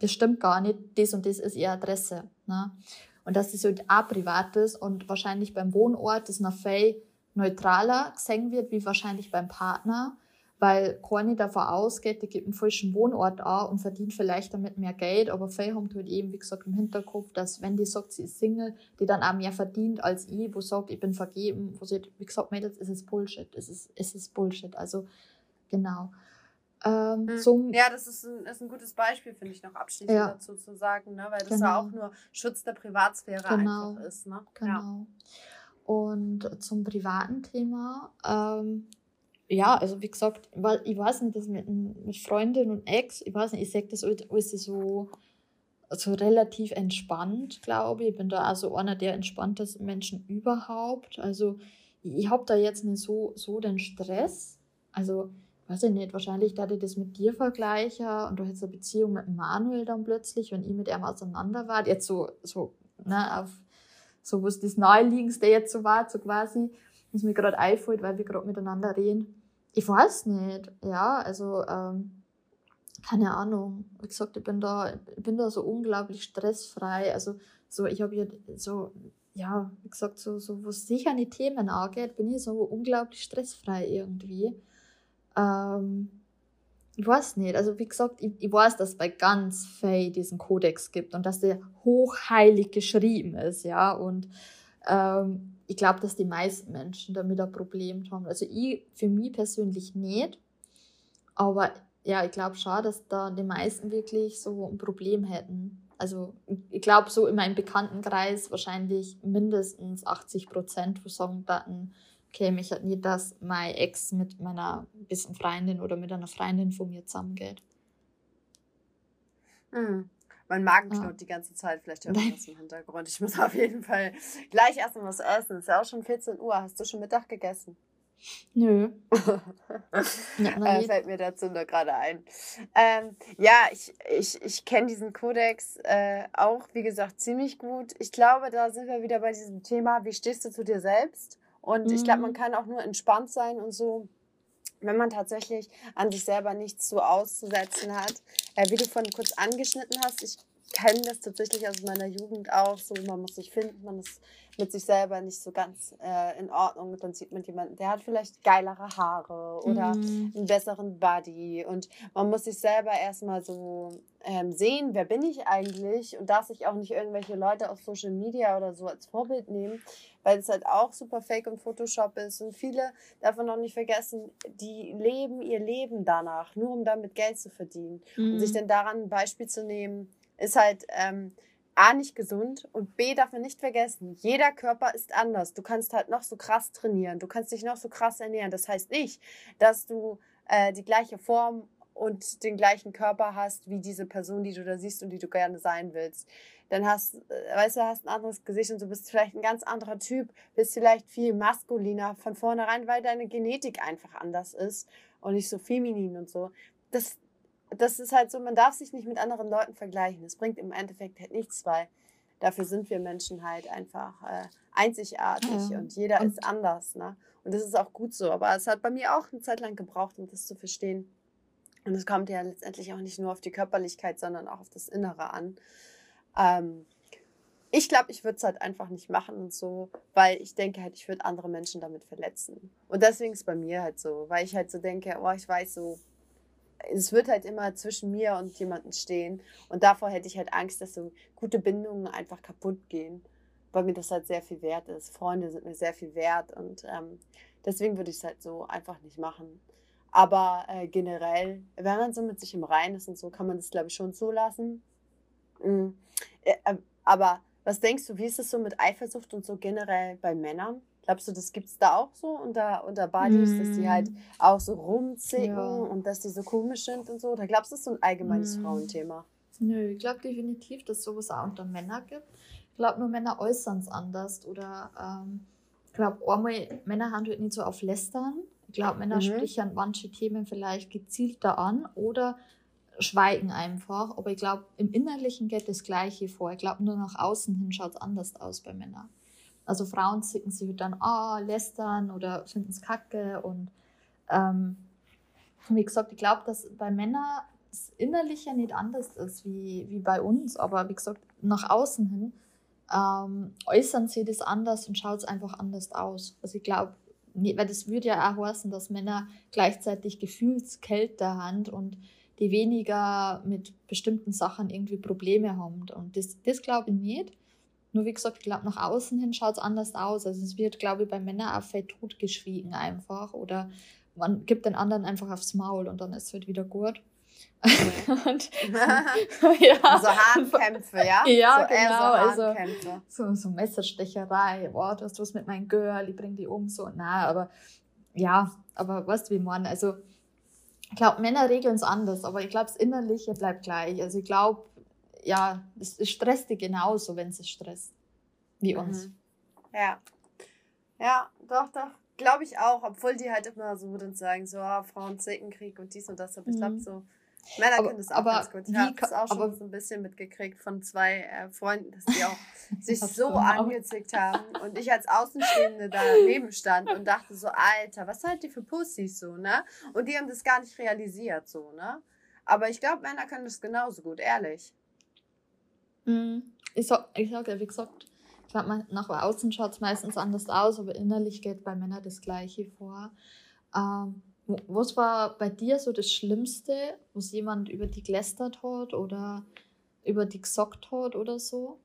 das stimmt gar nicht, das und das ist ihre Adresse. Ne? und dass das halt auch privat ist und wahrscheinlich beim Wohnort das noch viel neutraler gesehen wird, wie wahrscheinlich beim Partner weil keine davon ausgeht, die gibt einen falschen Wohnort an und verdient vielleicht damit mehr Geld, aber viele haben halt eben, wie gesagt, im Hinterkopf, dass wenn die sagt, sie ist Single, die dann auch mehr verdient als ich, wo sagt, ich bin vergeben, wo sie, wie gesagt, Mädels, es ist Bullshit, es ist, es ist Bullshit, also genau. Ähm, hm. ja, das ist ein, ist ein gutes Beispiel, finde ich, noch abschließend ja. dazu zu sagen, ne? weil das genau. ja auch nur Schutz der Privatsphäre genau. einfach ist. Ne? Genau. Ja. Und zum privaten Thema, ähm, ja, also wie gesagt, ich weiß nicht, das mit, mit Freundin und Ex, ich weiß nicht, ich sage das alles so, so relativ entspannt, glaube ich. Ich bin da also einer der entspanntesten Menschen überhaupt. Also ich habe da jetzt nicht so, so den Stress. Also, weiß ich nicht, wahrscheinlich da ich das mit dir vergleiche und du hättest eine Beziehung mit Manuel dann plötzlich, wenn ich mit ihm auseinander war, jetzt so, so, ne, auf so, was das Naheliegendste jetzt so war, so quasi, was mir gerade einfällt, weil wir gerade miteinander reden ich weiß nicht, ja, also ähm, keine Ahnung. Wie gesagt, ich bin da, ich bin da so unglaublich stressfrei. Also so, ich habe ja so, ja, wie gesagt, so, so was sicher die Themen angeht, bin ich so unglaublich stressfrei irgendwie. Ähm, ich weiß nicht, also wie gesagt, ich, ich weiß, dass es bei ganz Faye diesen Kodex gibt und dass der hochheilig geschrieben ist, ja, und ähm, ich glaube, dass die meisten Menschen damit ein Problem haben. Also ich für mich persönlich nicht, aber ja, ich glaube schon, dass da die meisten wirklich so ein Problem hätten. Also ich glaube, so in meinem Bekanntenkreis wahrscheinlich mindestens 80 Prozent, sagen dann, okay, mich hat nicht, dass mein Ex mit meiner besten Freundin oder mit einer Freundin von mir zusammengeht. Mhm. Mein Magen knurrt ja. die ganze Zeit, vielleicht hört man das im Hintergrund. Ich muss auf jeden Fall gleich erstmal was essen. Es ist ja auch schon 14 Uhr. Hast du schon Mittag gegessen? Nö. [LAUGHS] ja, äh, fällt mir dazu nur gerade ein. Ähm, ja, ich, ich, ich kenne diesen Kodex äh, auch, wie gesagt, ziemlich gut. Ich glaube, da sind wir wieder bei diesem Thema, wie stehst du zu dir selbst? Und mhm. ich glaube, man kann auch nur entspannt sein und so wenn man tatsächlich an sich selber nichts so auszusetzen hat. Äh, wie du vorhin kurz angeschnitten hast, ich kenne das tatsächlich aus meiner Jugend auch so, man muss sich finden, man ist mit sich selber nicht so ganz äh, in Ordnung. Und dann sieht man jemanden, der hat vielleicht geilere Haare oder mhm. einen besseren Body. Und man muss sich selber erstmal so ähm, sehen, wer bin ich eigentlich und darf sich auch nicht irgendwelche Leute auf Social Media oder so als Vorbild nehmen, weil es halt auch super fake und Photoshop ist. Und viele davon noch nicht vergessen, die leben ihr Leben danach, nur um damit Geld zu verdienen. Mhm. Und sich dann daran ein Beispiel zu nehmen, ist halt ähm, A nicht gesund und B darf man nicht vergessen, jeder Körper ist anders. Du kannst halt noch so krass trainieren, du kannst dich noch so krass ernähren. Das heißt nicht, dass du äh, die gleiche Form und den gleichen Körper hast wie diese Person, die du da siehst und die du gerne sein willst. Dann hast, äh, weißt du, hast ein anderes Gesicht und du bist vielleicht ein ganz anderer Typ, bist vielleicht viel maskuliner von vornherein, weil deine Genetik einfach anders ist und nicht so feminin und so. Das, das ist halt so, man darf sich nicht mit anderen Leuten vergleichen. Es bringt im Endeffekt halt nichts, weil dafür sind wir Menschen halt einfach äh, einzigartig ja. und jeder und ist anders. Ne? Und das ist auch gut so. Aber es hat bei mir auch eine Zeit lang gebraucht, um das zu verstehen. Und es kommt ja letztendlich auch nicht nur auf die Körperlichkeit, sondern auch auf das Innere an. Ähm, ich glaube, ich würde es halt einfach nicht machen und so, weil ich denke halt, ich würde andere Menschen damit verletzen. Und deswegen ist es bei mir halt so, weil ich halt so denke, oh, ich weiß so, es wird halt immer zwischen mir und jemandem stehen. Und davor hätte ich halt Angst, dass so gute Bindungen einfach kaputt gehen, weil mir das halt sehr viel wert ist. Freunde sind mir sehr viel wert und ähm, deswegen würde ich es halt so einfach nicht machen. Aber äh, generell, wenn man so mit sich im Reinen ist und so, kann man das, glaube ich, schon zulassen. Mhm. Äh, äh, aber was denkst du, wie ist es so mit Eifersucht und so generell bei Männern? Glaubst du, das gibt es da auch so unter, unter Buddies, mm. dass die halt mm. auch so rumzicken ja. und dass die so komisch sind und so? Oder glaubst du, das ist so ein allgemeines mm. Frauenthema? Nö, ich glaube definitiv, dass es sowas auch unter Männern gibt. Ich glaube, nur Männer äußern es anders. Oder ähm, ich glaube, Männer handeln halt nicht so auf Lästern. Ich glaube, Männer mhm. sprechen manche Themen vielleicht gezielter an oder schweigen einfach. Aber ich glaube, im Innerlichen geht das Gleiche vor. Ich glaube, nur nach außen hin schaut es anders aus bei Männern. Also Frauen zicken sich dann, ah, oh, lästern oder finden es kacke. Und ähm, wie gesagt, ich glaube, dass bei Männern das Innerliche nicht anders ist wie, wie bei uns. Aber wie gesagt, nach außen hin ähm, äußern sie das anders und schaut es einfach anders aus. Also ich glaube, weil das würde ja auch heißen, dass Männer gleichzeitig gefühlskälter haben und die weniger mit bestimmten Sachen irgendwie Probleme haben. Und das, das glaube ich nicht. Nur wie gesagt, ich glaube, nach außen hin schaut es anders aus. Also es wird, glaube ich, bei Männern auch fett totgeschwiegen einfach. Oder man gibt den anderen einfach aufs Maul und dann ist es halt wieder gut. [LAUGHS] und, [LAUGHS] ja. So Hahnkämpfe, ja? [LAUGHS] Ja, so genau. So, also, so, so Messerstecherei. Boah, du hast was mit meinem Girl, ich bring die um, so. Na, aber ja, aber weißt du, wie man, also ich glaube, Männer regeln es anders, aber ich glaube, das Innerliche bleibt gleich. Also ich glaube, ja, es, es stresst die genauso, wenn es stresst. Wie uns. Mhm. Ja. Ja, doch, doch. Glaube ich auch, obwohl die halt immer so dann sagen, so, oh, Frauen Zickenkrieg und dies und das, aber ich glaube mhm. so, Männer aber, können das auch aber ganz gut. Ich habe es auch schon so ein bisschen mitgekriegt von zwei äh, Freunden, dass die auch [LAUGHS] sich so angezickt haben und ich als Außenstehende daneben stand und dachte so, Alter, was seid ihr für Pussys so, ne? Und die haben das gar nicht realisiert so, ne? Aber ich glaube, Männer können das genauso gut, ehrlich. Ich sag, ich sag wie gesagt, ich glaube, nach außen schaut es meistens anders aus, aber innerlich geht bei Männern das Gleiche vor. Ähm, was war bei dir so das Schlimmste, was jemand über die gelästert hat oder über die gesagt hat oder so?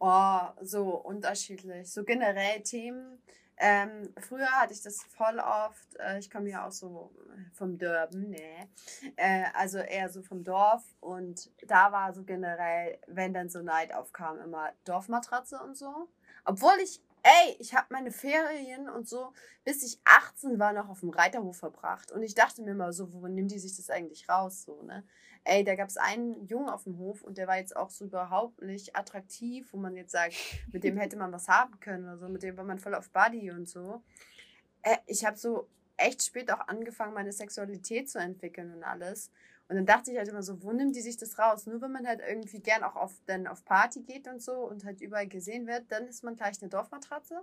Oh, so unterschiedlich. So generell Themen, ähm, früher hatte ich das voll oft, äh, ich komme ja auch so vom Dörben, ne? Äh, also eher so vom Dorf und da war so generell, wenn dann so Neid aufkam, immer Dorfmatratze und so. Obwohl ich, ey, ich habe meine Ferien und so, bis ich 18 war, noch auf dem Reiterhof verbracht und ich dachte mir immer so, wo nimmt die sich das eigentlich raus, so, ne? ey, da gab es einen Jungen auf dem Hof und der war jetzt auch so überhaupt nicht attraktiv, wo man jetzt sagt, mit dem hätte man was haben können oder so, mit dem war man voll auf Buddy und so. Äh, ich habe so echt spät auch angefangen, meine Sexualität zu entwickeln und alles. Und dann dachte ich halt immer so, wo nimmt die sich das raus? Nur wenn man halt irgendwie gern auch auf, dann auf Party geht und so und halt überall gesehen wird, dann ist man gleich eine Dorfmatratze.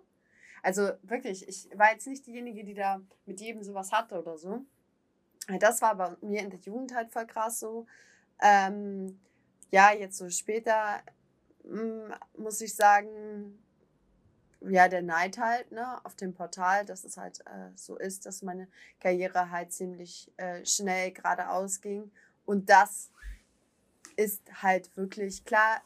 Also wirklich, ich war jetzt nicht diejenige, die da mit jedem sowas hatte oder so. Das war bei mir in der Jugend halt voll krass so. Ähm, ja, jetzt so später mh, hm, muss ich sagen, ja, der Neid halt, ne, auf dem Portal, dass es halt äh, so ist, dass meine Karriere halt ziemlich äh, schnell geradeaus ging. Und das ist halt wirklich klar,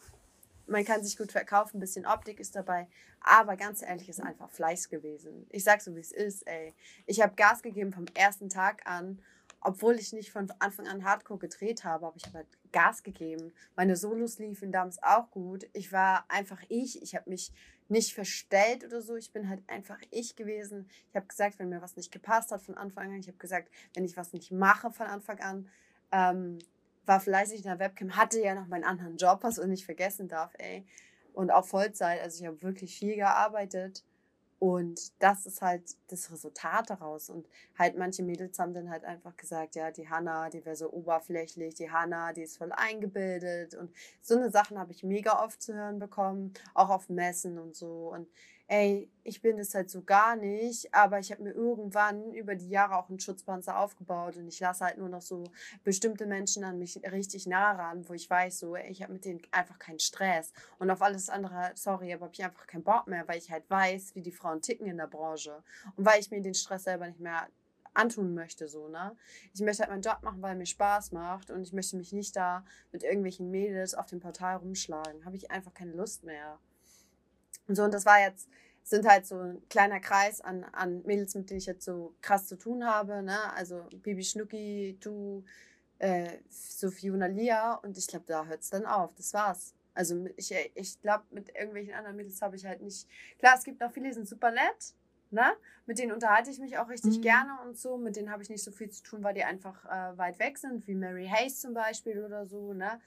man kann sich gut verkaufen, ein bisschen Optik ist dabei, aber ganz ehrlich, ist einfach Fleiß gewesen. Ich sag so, wie es ist, ey. Ich habe Gas gegeben vom ersten Tag an obwohl ich nicht von Anfang an Hardcore gedreht habe, aber ich habe halt Gas gegeben. Meine Solos liefen damals auch gut. Ich war einfach ich. Ich habe mich nicht verstellt oder so. Ich bin halt einfach ich gewesen. Ich habe gesagt, wenn mir was nicht gepasst hat von Anfang an. Ich habe gesagt, wenn ich was nicht mache von Anfang an. Ähm, war fleißig in der Webcam, hatte ja noch meinen anderen Job, was ich nicht vergessen darf, ey. Und auch Vollzeit. Also ich habe wirklich viel gearbeitet. Und das ist halt das Resultat daraus. Und halt manche Mädels haben dann halt einfach gesagt, ja, die Hanna, die wäre so oberflächlich, die Hanna, die ist voll eingebildet. Und so eine Sachen habe ich mega oft zu hören bekommen, auch auf Messen und so. Und ey, ich bin es halt so gar nicht, aber ich habe mir irgendwann über die Jahre auch einen Schutzpanzer aufgebaut und ich lasse halt nur noch so bestimmte Menschen an mich richtig nah ran, wo ich weiß, so, ey, ich habe mit denen einfach keinen Stress und auf alles andere, sorry, aber habe ich einfach keinen Bock mehr, weil ich halt weiß, wie die Frauen ticken in der Branche und weil ich mir den Stress selber nicht mehr antun möchte, so, ne? Ich möchte halt meinen Job machen, weil mir Spaß macht und ich möchte mich nicht da mit irgendwelchen Mädels auf dem Portal rumschlagen. Habe ich einfach keine Lust mehr. Und so, und das war jetzt, sind halt so ein kleiner Kreis an, an Mädels, mit denen ich jetzt so krass zu tun habe, ne? Also Bibi Schnucki, du, äh, Sophie und Lia und ich glaube, da hört es dann auf. Das war's. Also ich, ich glaube, mit irgendwelchen anderen Mädels habe ich halt nicht. Klar, es gibt auch viele, die sind super nett, Ne? Mit denen unterhalte ich mich auch richtig mhm. gerne und so. Mit denen habe ich nicht so viel zu tun, weil die einfach äh, weit weg sind, wie Mary Hayes zum Beispiel oder so. Ne?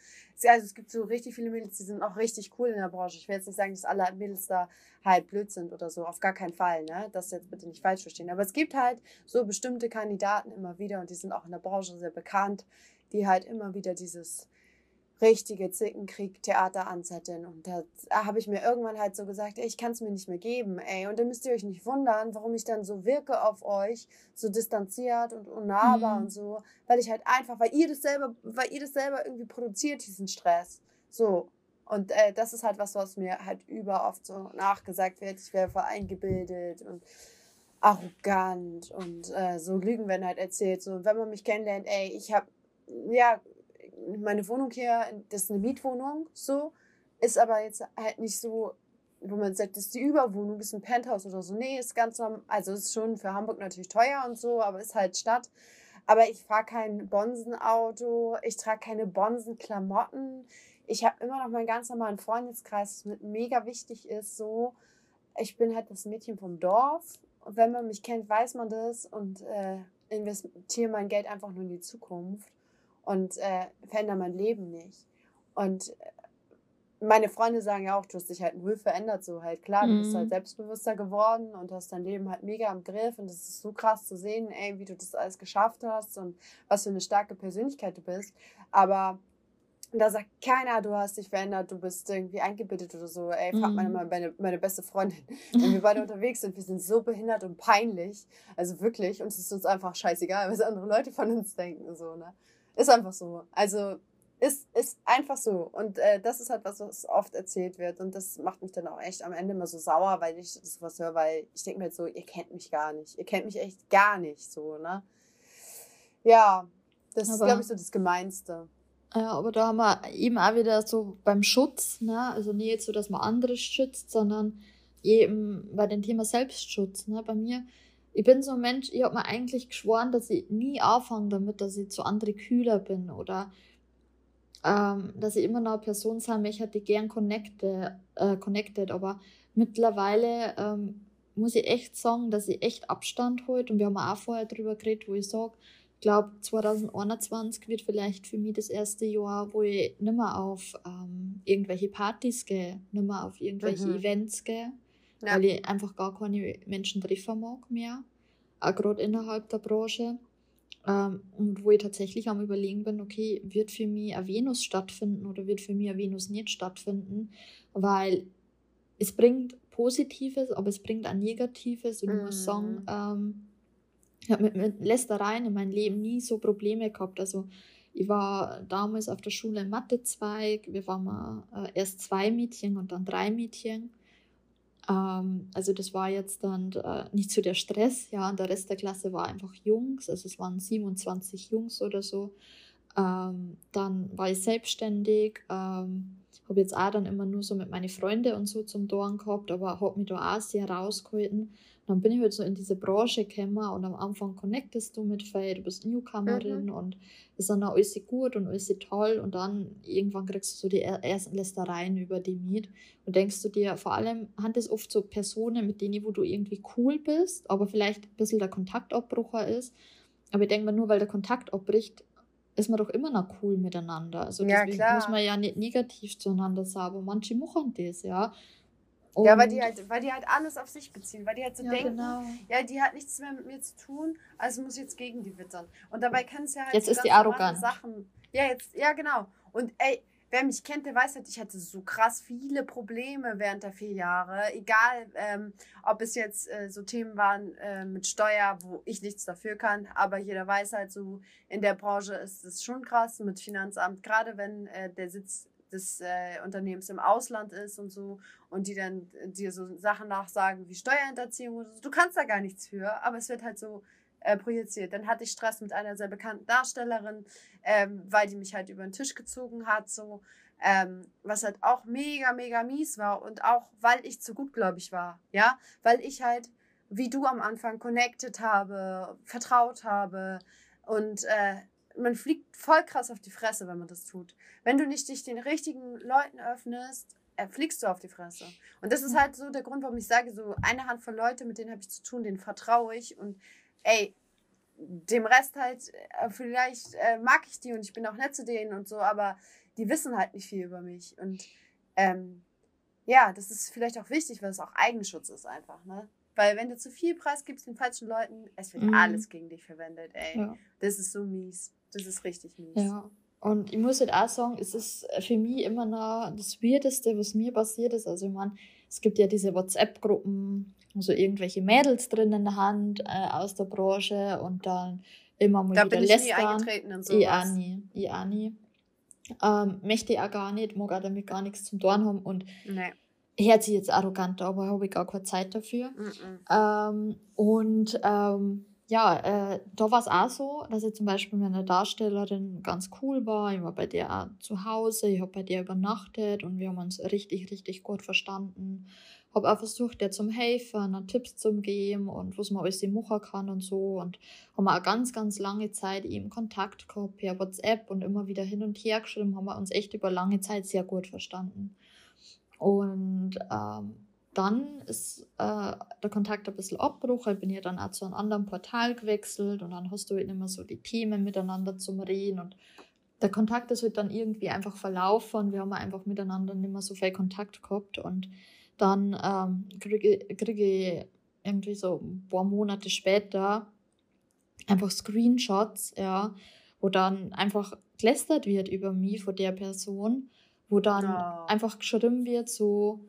Also es gibt so richtig viele Mädels, die sind auch richtig cool in der Branche. Ich will jetzt nicht sagen, dass alle Mädels da halt blöd sind oder so. Auf gar keinen Fall. Ne? Das jetzt bitte nicht falsch verstehen. Aber es gibt halt so bestimmte Kandidaten immer wieder und die sind auch in der Branche sehr bekannt, die halt immer wieder dieses richtige Zickenkrieg-Theater anzetteln. Und da habe ich mir irgendwann halt so gesagt, ey, ich kann es mir nicht mehr geben, ey. Und dann müsst ihr euch nicht wundern, warum ich dann so wirke auf euch, so distanziert und unnahbar mhm. und so, weil ich halt einfach, weil ihr das selber, weil ihr das selber irgendwie produziert, diesen Stress. So. Und äh, das ist halt was, was mir halt über oft so nachgesagt wird. Ich wäre voll eingebildet und arrogant und äh, so Lügen werden halt erzählt. So, wenn man mich kennenlernt, ey, ich habe, ja, meine Wohnung hier, das ist eine Mietwohnung, so, ist aber jetzt halt nicht so, wo man sagt, das ist die Überwohnung, ist ein Penthouse oder so. Nee, ist ganz normal, also ist schon für Hamburg natürlich teuer und so, aber ist halt Stadt. Aber ich fahre kein Bonsenauto, ich trage keine Bonsenklamotten. Ich habe immer noch meinen ganz normalen Freundeskreis, was mega wichtig ist. So, ich bin halt das Mädchen vom Dorf. Und wenn man mich kennt, weiß man das und äh, investiere mein Geld einfach nur in die Zukunft und äh, verändere mein Leben nicht. Und äh, meine Freunde sagen ja auch, du hast dich halt null verändert, so halt klar, du bist halt mhm. selbstbewusster geworden und hast dein Leben halt mega im Griff und es ist so krass zu sehen, ey, wie du das alles geschafft hast und was für eine starke Persönlichkeit du bist. Aber da sagt keiner, du hast dich verändert, du bist irgendwie eingebildet oder so. Ey, frag meine, mhm. meine, meine beste Freundin, wenn wir beide [LAUGHS] unterwegs sind, wir sind so behindert und peinlich. Also wirklich, und es ist uns einfach scheißegal, was andere Leute von uns denken. So, ne? Ist einfach so. Also ist, ist einfach so. Und äh, das ist halt was, was oft erzählt wird. Und das macht mich dann auch echt am Ende immer so sauer, weil ich das was höre, weil ich denke mir halt so, ihr kennt mich gar nicht. Ihr kennt mich echt gar nicht so, ne? Ja, das aber, ist, glaube ich, so das Gemeinste. Ja, aber da haben wir eben auch wieder so beim Schutz, ne? Also nicht jetzt so, dass man andere schützt, sondern eben bei dem Thema Selbstschutz, ne? Bei mir, ich bin so ein Mensch, ich habe mir eigentlich geschworen, dass ich nie anfange damit, dass ich zu anderen kühler bin oder ähm, dass ich immer noch eine Person sein möchte, die gern connected, äh, connected. Aber mittlerweile ähm, muss ich echt sagen, dass ich echt Abstand heute und wir haben auch vorher drüber geredet, wo ich sage, ich glaube 2021 wird vielleicht für mich das erste Jahr, wo ich nicht mehr auf ähm, irgendwelche Partys gehe, nicht mehr auf irgendwelche mhm. Events gehe, ja. weil ich einfach gar keine Menschen treffen mag mehr, auch gerade innerhalb der Branche. Ähm, und wo ich tatsächlich am Überlegen bin, okay, wird für mich eine Venus stattfinden oder wird für mich eine Venus nicht stattfinden, weil es bringt Positives, aber es bringt auch Negatives und ich muss sagen, mhm. ähm, ich habe mit, mit Lästereien in meinem Leben nie so Probleme gehabt. Also ich war damals auf der Schule im Mathezweig, wir waren mal äh, erst zwei Mädchen und dann drei Mädchen. Ähm, also das war jetzt dann äh, nicht so der Stress, ja, und der Rest der Klasse war einfach Jungs, also es waren 27 Jungs oder so. Ähm, dann war ich selbstständig, ähm, habe jetzt auch dann immer nur so mit meinen Freunden und so zum Dorn gehabt, aber habe mich da auch sehr rausgehalten dann bin ich halt so in diese Branche gekommen und am Anfang connectest du mit Faye, du bist Newcomerin mhm. und ist dann auch alles gut und alles toll und dann irgendwann kriegst du so die ersten Lästereien über die Miet und denkst du dir, vor allem hat es oft so Personen, mit denen wo du irgendwie cool bist, aber vielleicht ein bisschen der Kontaktabbrucher ist. Aber ich denke mal, nur weil der Kontakt abbricht, ist man doch immer noch cool miteinander. Also ja, deswegen klar. muss man ja nicht negativ zueinander sagen, aber manche machen das, ja. Und ja, weil die, halt, weil die halt alles auf sich beziehen, weil die halt so ja, denken, genau. ja, die hat nichts mehr mit mir zu tun, also muss ich jetzt gegen die wittern. Und dabei kann es ja halt Jetzt so ist die arrogant. Sachen. Ja, jetzt, ja, genau. Und ey, wer mich kennt, der weiß halt, ich hatte so krass viele Probleme während der vier Jahre. Egal, ähm, ob es jetzt äh, so Themen waren äh, mit Steuer, wo ich nichts dafür kann, aber jeder weiß halt so, in der Branche ist es schon krass mit Finanzamt, gerade wenn äh, der Sitz des äh, Unternehmens im Ausland ist und so und die dann dir so Sachen nachsagen wie Steuerhinterziehung. Du kannst da gar nichts für, aber es wird halt so äh, projiziert. Dann hatte ich Stress mit einer sehr bekannten Darstellerin, ähm, weil die mich halt über den Tisch gezogen hat, so. Ähm, was halt auch mega, mega mies war und auch, weil ich zu gutgläubig war, ja, weil ich halt, wie du am Anfang, connected habe, vertraut habe und äh, man fliegt voll krass auf die Fresse, wenn man das tut. Wenn du nicht dich den richtigen Leuten öffnest, äh, fliegst du auf die Fresse. Und das ist halt so der Grund, warum ich sage, so eine Handvoll Leute, mit denen habe ich zu tun, denen vertraue ich und ey, dem Rest halt, äh, vielleicht äh, mag ich die und ich bin auch nett zu denen und so, aber die wissen halt nicht viel über mich. Und ähm, ja, das ist vielleicht auch wichtig, weil es auch Eigenschutz ist einfach, ne? Weil wenn du zu viel Preis gibst den falschen Leuten, es wird mhm. alles gegen dich verwendet, ey. Ja. Das ist so mies. Das ist richtig mies. Ja. Und ich muss halt auch sagen, es ist für mich immer noch das Weirdeste, was mir passiert ist. Also, ich meine, es gibt ja diese WhatsApp-Gruppen, also irgendwelche Mädels drin in der Hand äh, aus der Branche und dann immer mal da wieder bin ich lästern. nie eingetreten in sowas. Ich auch nie. Ich auch nie. ähm, möchte ich auch gar nicht, mag auch damit gar nichts zum tun haben und nee. hört sich jetzt arrogant, aber habe ich gar keine Zeit dafür. Mhm. Ähm, und ähm, ja, äh, da war es auch so, dass ich zum Beispiel mit einer Darstellerin ganz cool war. Ich war bei der auch zu Hause, ich habe bei der übernachtet und wir haben uns richtig, richtig gut verstanden. Habe auch versucht, der zum helfen, Tipps zu geben und was man alles machen kann und so. Und haben auch ganz, ganz lange Zeit eben Kontakt gehabt per WhatsApp und immer wieder hin und her geschrieben, haben wir uns echt über lange Zeit sehr gut verstanden. Und ähm, dann ist äh, der Kontakt ein bisschen abgebrochen. Ich bin ja dann auch zu einem anderen Portal gewechselt und dann hast du halt mehr so die Themen miteinander zum Reden und der Kontakt ist halt dann irgendwie einfach verlaufen. Wir haben einfach miteinander nicht mehr so viel Kontakt gehabt und dann ähm, kriege krieg ich irgendwie so ein paar Monate später einfach Screenshots, ja, wo dann einfach gelästert wird über mich von der Person, wo dann oh. einfach geschrieben wird, so,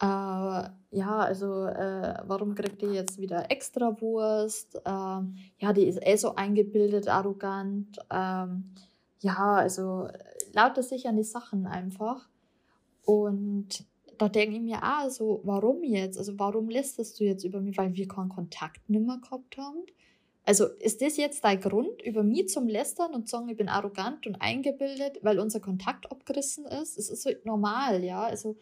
äh, ja, also äh, warum kriegt die jetzt wieder extra Wurst? Ähm, ja, die ist eh so eingebildet, arrogant. Ähm, ja, also lauter sich an die Sachen einfach. Und da denke ich mir auch so, warum jetzt? Also warum lästest du jetzt über mich? Weil wir keinen Kontakt nicht mehr gehabt haben? Also ist das jetzt dein Grund, über mich zum Lästern und zu sagen, ich bin arrogant und eingebildet, weil unser Kontakt abgerissen ist? Es ist halt normal, ja. Also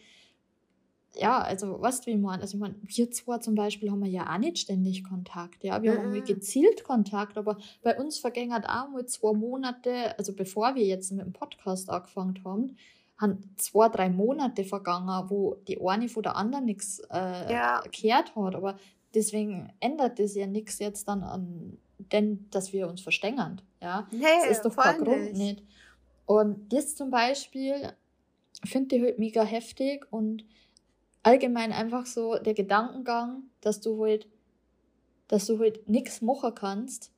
ja, also weißt du, wie man, also ich meine, wir zwei zum Beispiel haben wir ja auch nicht ständig Kontakt, ja, wir mhm. haben irgendwie gezielt Kontakt, aber bei uns vergingen halt auch mal zwei Monate, also bevor wir jetzt mit dem Podcast angefangen haben, haben zwei, drei Monate vergangen, wo die eine von der anderen nichts äh, ja. gehört hat, aber deswegen ändert das ja nichts jetzt dann an, denn, dass wir uns verstängern, ja, nee, das ist doch kein Grund nicht. Und das zum Beispiel finde ich halt mega heftig und allgemein einfach so der Gedankengang, dass du halt, dass du halt nichts machen kannst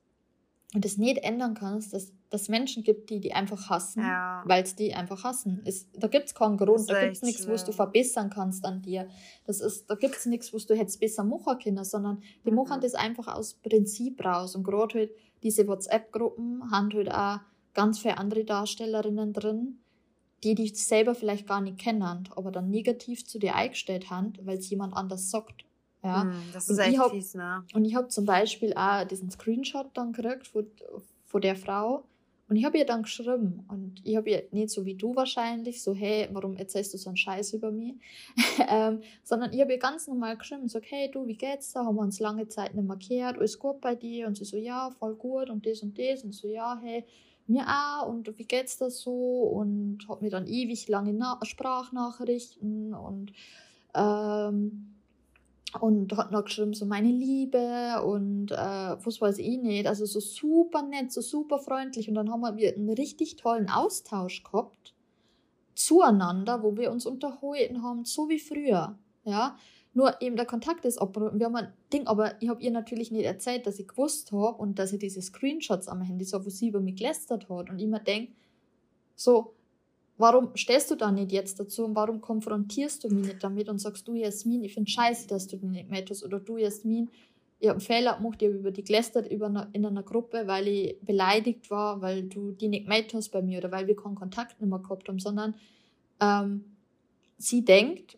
und es nicht ändern kannst, dass es Menschen gibt, die die einfach hassen, ja. weil es die einfach hassen. Es, da gibt es keinen Grund, da gibt es nichts, was du verbessern kannst an dir. Das ist, da gibt es nichts, was du hättest besser machen können, sondern die mhm. machen das einfach aus Prinzip raus. Und gerade halt diese WhatsApp-Gruppen haben halt auch ganz viele andere Darstellerinnen drin, die dich selber vielleicht gar nicht kennen, aber dann negativ zu dir eingestellt haben, weil es jemand anders sagt. Ja. Mm, das ist und echt hab, fies, ne? Und ich habe zum Beispiel auch diesen Screenshot dann gekriegt von, von der Frau und ich habe ihr dann geschrieben und ich habe ihr nicht so wie du wahrscheinlich, so hey, warum erzählst du so einen Scheiß über mich, [LAUGHS] ähm, sondern ich habe ihr ganz normal geschrieben und so, hey du, wie geht's da, haben wir uns lange Zeit nicht markiert, alles gut bei dir? Und sie so, ja, voll gut und das und das. Und so, ja, hey, mir auch. Und wie geht's da so? Und hat mir dann ewig lange Na Sprachnachrichten und ähm, und hat noch geschrieben, so meine Liebe und äh, was weiß ich nicht. Also so super nett, so super freundlich. Und dann haben wir einen richtig tollen Austausch gehabt zueinander, wo wir uns unterhalten haben, so wie früher. Ja, nur eben der Kontakt ist abgebrochen. Wir haben ein Ding, aber ich habe ihr natürlich nicht erzählt, dass ich gewusst habe und dass ich diese Screenshots am Handy so, wo sie über mich gelästert hat. Und ich mir denke, so, warum stehst du da nicht jetzt dazu und warum konfrontierst du mich nicht damit und sagst du, Jasmin, ich finde scheiße, dass du die nicht meldest oder du, Jasmin, ich habe einen Fehler gemacht, ich habe über die gelästert über eine, in einer Gruppe, weil ich beleidigt war, weil du die nicht gemeldet hast bei mir oder weil wir keinen Kontakt nicht mehr gehabt haben, sondern ähm, sie denkt,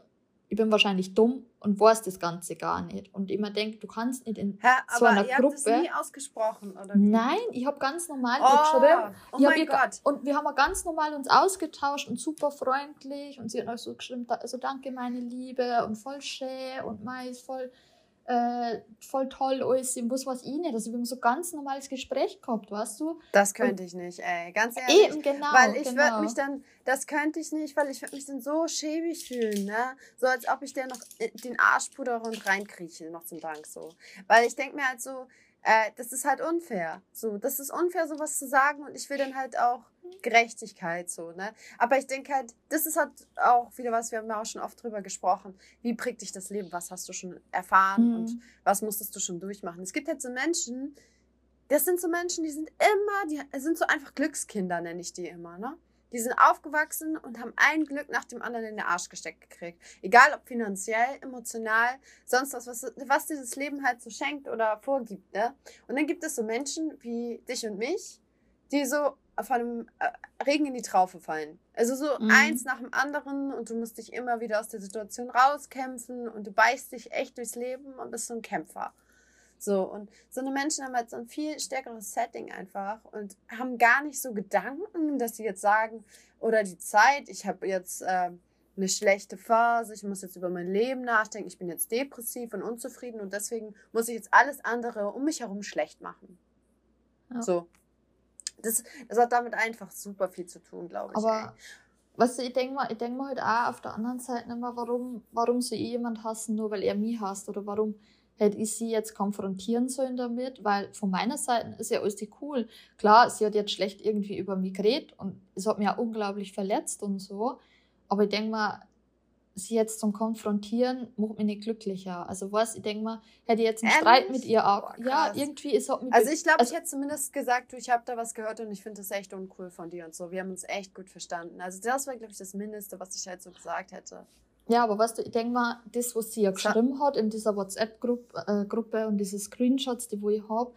ich bin wahrscheinlich dumm und weiß das Ganze gar nicht. Und immer denkt, du kannst nicht in Hä, so einer ihr Gruppe. Habt das nie ausgesprochen, oder? Nein, ich habe ganz normal oh, geschrieben. Oh mein ihr, Gott. Und wir haben ganz normal uns ausgetauscht und super freundlich. Und sie hat auch so geschrieben, also danke meine Liebe und voll schön und mais voll äh, voll toll alles im Bus, was ich nicht. Also wir haben so ganz normales Gespräch gehabt, weißt du? Das könnte und ich nicht, ey, ganz ehrlich. Eben, genau. Weil ich genau. würde mich dann, das könnte ich nicht, weil ich würde mich dann so schäbig fühlen, ne? So als ob ich dir noch den Arsch pudere und reinkrieche, noch zum Dank so. Weil ich denke mir halt so, äh, das ist halt unfair. So, das ist unfair, sowas zu sagen und ich will dann halt auch Gerechtigkeit so, ne? Aber ich denke halt, das ist halt auch wieder was, wir haben ja auch schon oft drüber gesprochen. Wie prägt dich das Leben? Was hast du schon erfahren mhm. und was musstest du schon durchmachen? Es gibt halt so Menschen, das sind so Menschen, die sind immer, die sind so einfach Glückskinder, nenne ich die immer, ne? Die sind aufgewachsen und haben ein Glück nach dem anderen in den Arsch gesteckt gekriegt. Egal ob finanziell, emotional, sonst was, was, was dieses Leben halt so schenkt oder vorgibt. Ne? Und dann gibt es so Menschen wie dich und mich, die so von einem äh, Regen in die Traufe fallen. Also so mhm. eins nach dem anderen und du musst dich immer wieder aus der Situation rauskämpfen und du beißt dich echt durchs Leben und bist so ein Kämpfer. So, und so eine Menschen haben halt so ein viel stärkeres Setting einfach und haben gar nicht so Gedanken, dass sie jetzt sagen, oder die Zeit, ich habe jetzt äh, eine schlechte Phase, ich muss jetzt über mein Leben nachdenken, ich bin jetzt depressiv und unzufrieden und deswegen muss ich jetzt alles andere um mich herum schlecht machen. Ja. So. Das, das hat damit einfach super viel zu tun, glaube ich. Aber was ich denke mal, ich denke mal halt auch auf der anderen Seite immer, warum, warum soll ich jemand hassen, nur weil er mich hasst oder warum hätte ich sie jetzt konfrontieren sollen damit, weil von meiner Seite ist ja alles die cool. Klar, sie hat jetzt schlecht irgendwie über mich geredet und es hat mich auch unglaublich verletzt und so. Aber ich denke mal, sie jetzt zum Konfrontieren macht mich nicht glücklicher. Also was, ich denke mal, hätte ich jetzt einen Ehrlich? Streit mit ihr auch. Boah, ja, irgendwie ist auch mit Also ich glaube, also, ich hätte zumindest gesagt, du, ich habe da was gehört und ich finde das echt uncool von dir und so. Wir haben uns echt gut verstanden. Also das war, glaube ich, das Mindeste, was ich halt so gesagt hätte. Ja, aber weißt du, ich denke mal, das, was sie ja geschrieben hat in dieser WhatsApp-Gruppe äh, und diese Screenshots, die wo ich habe,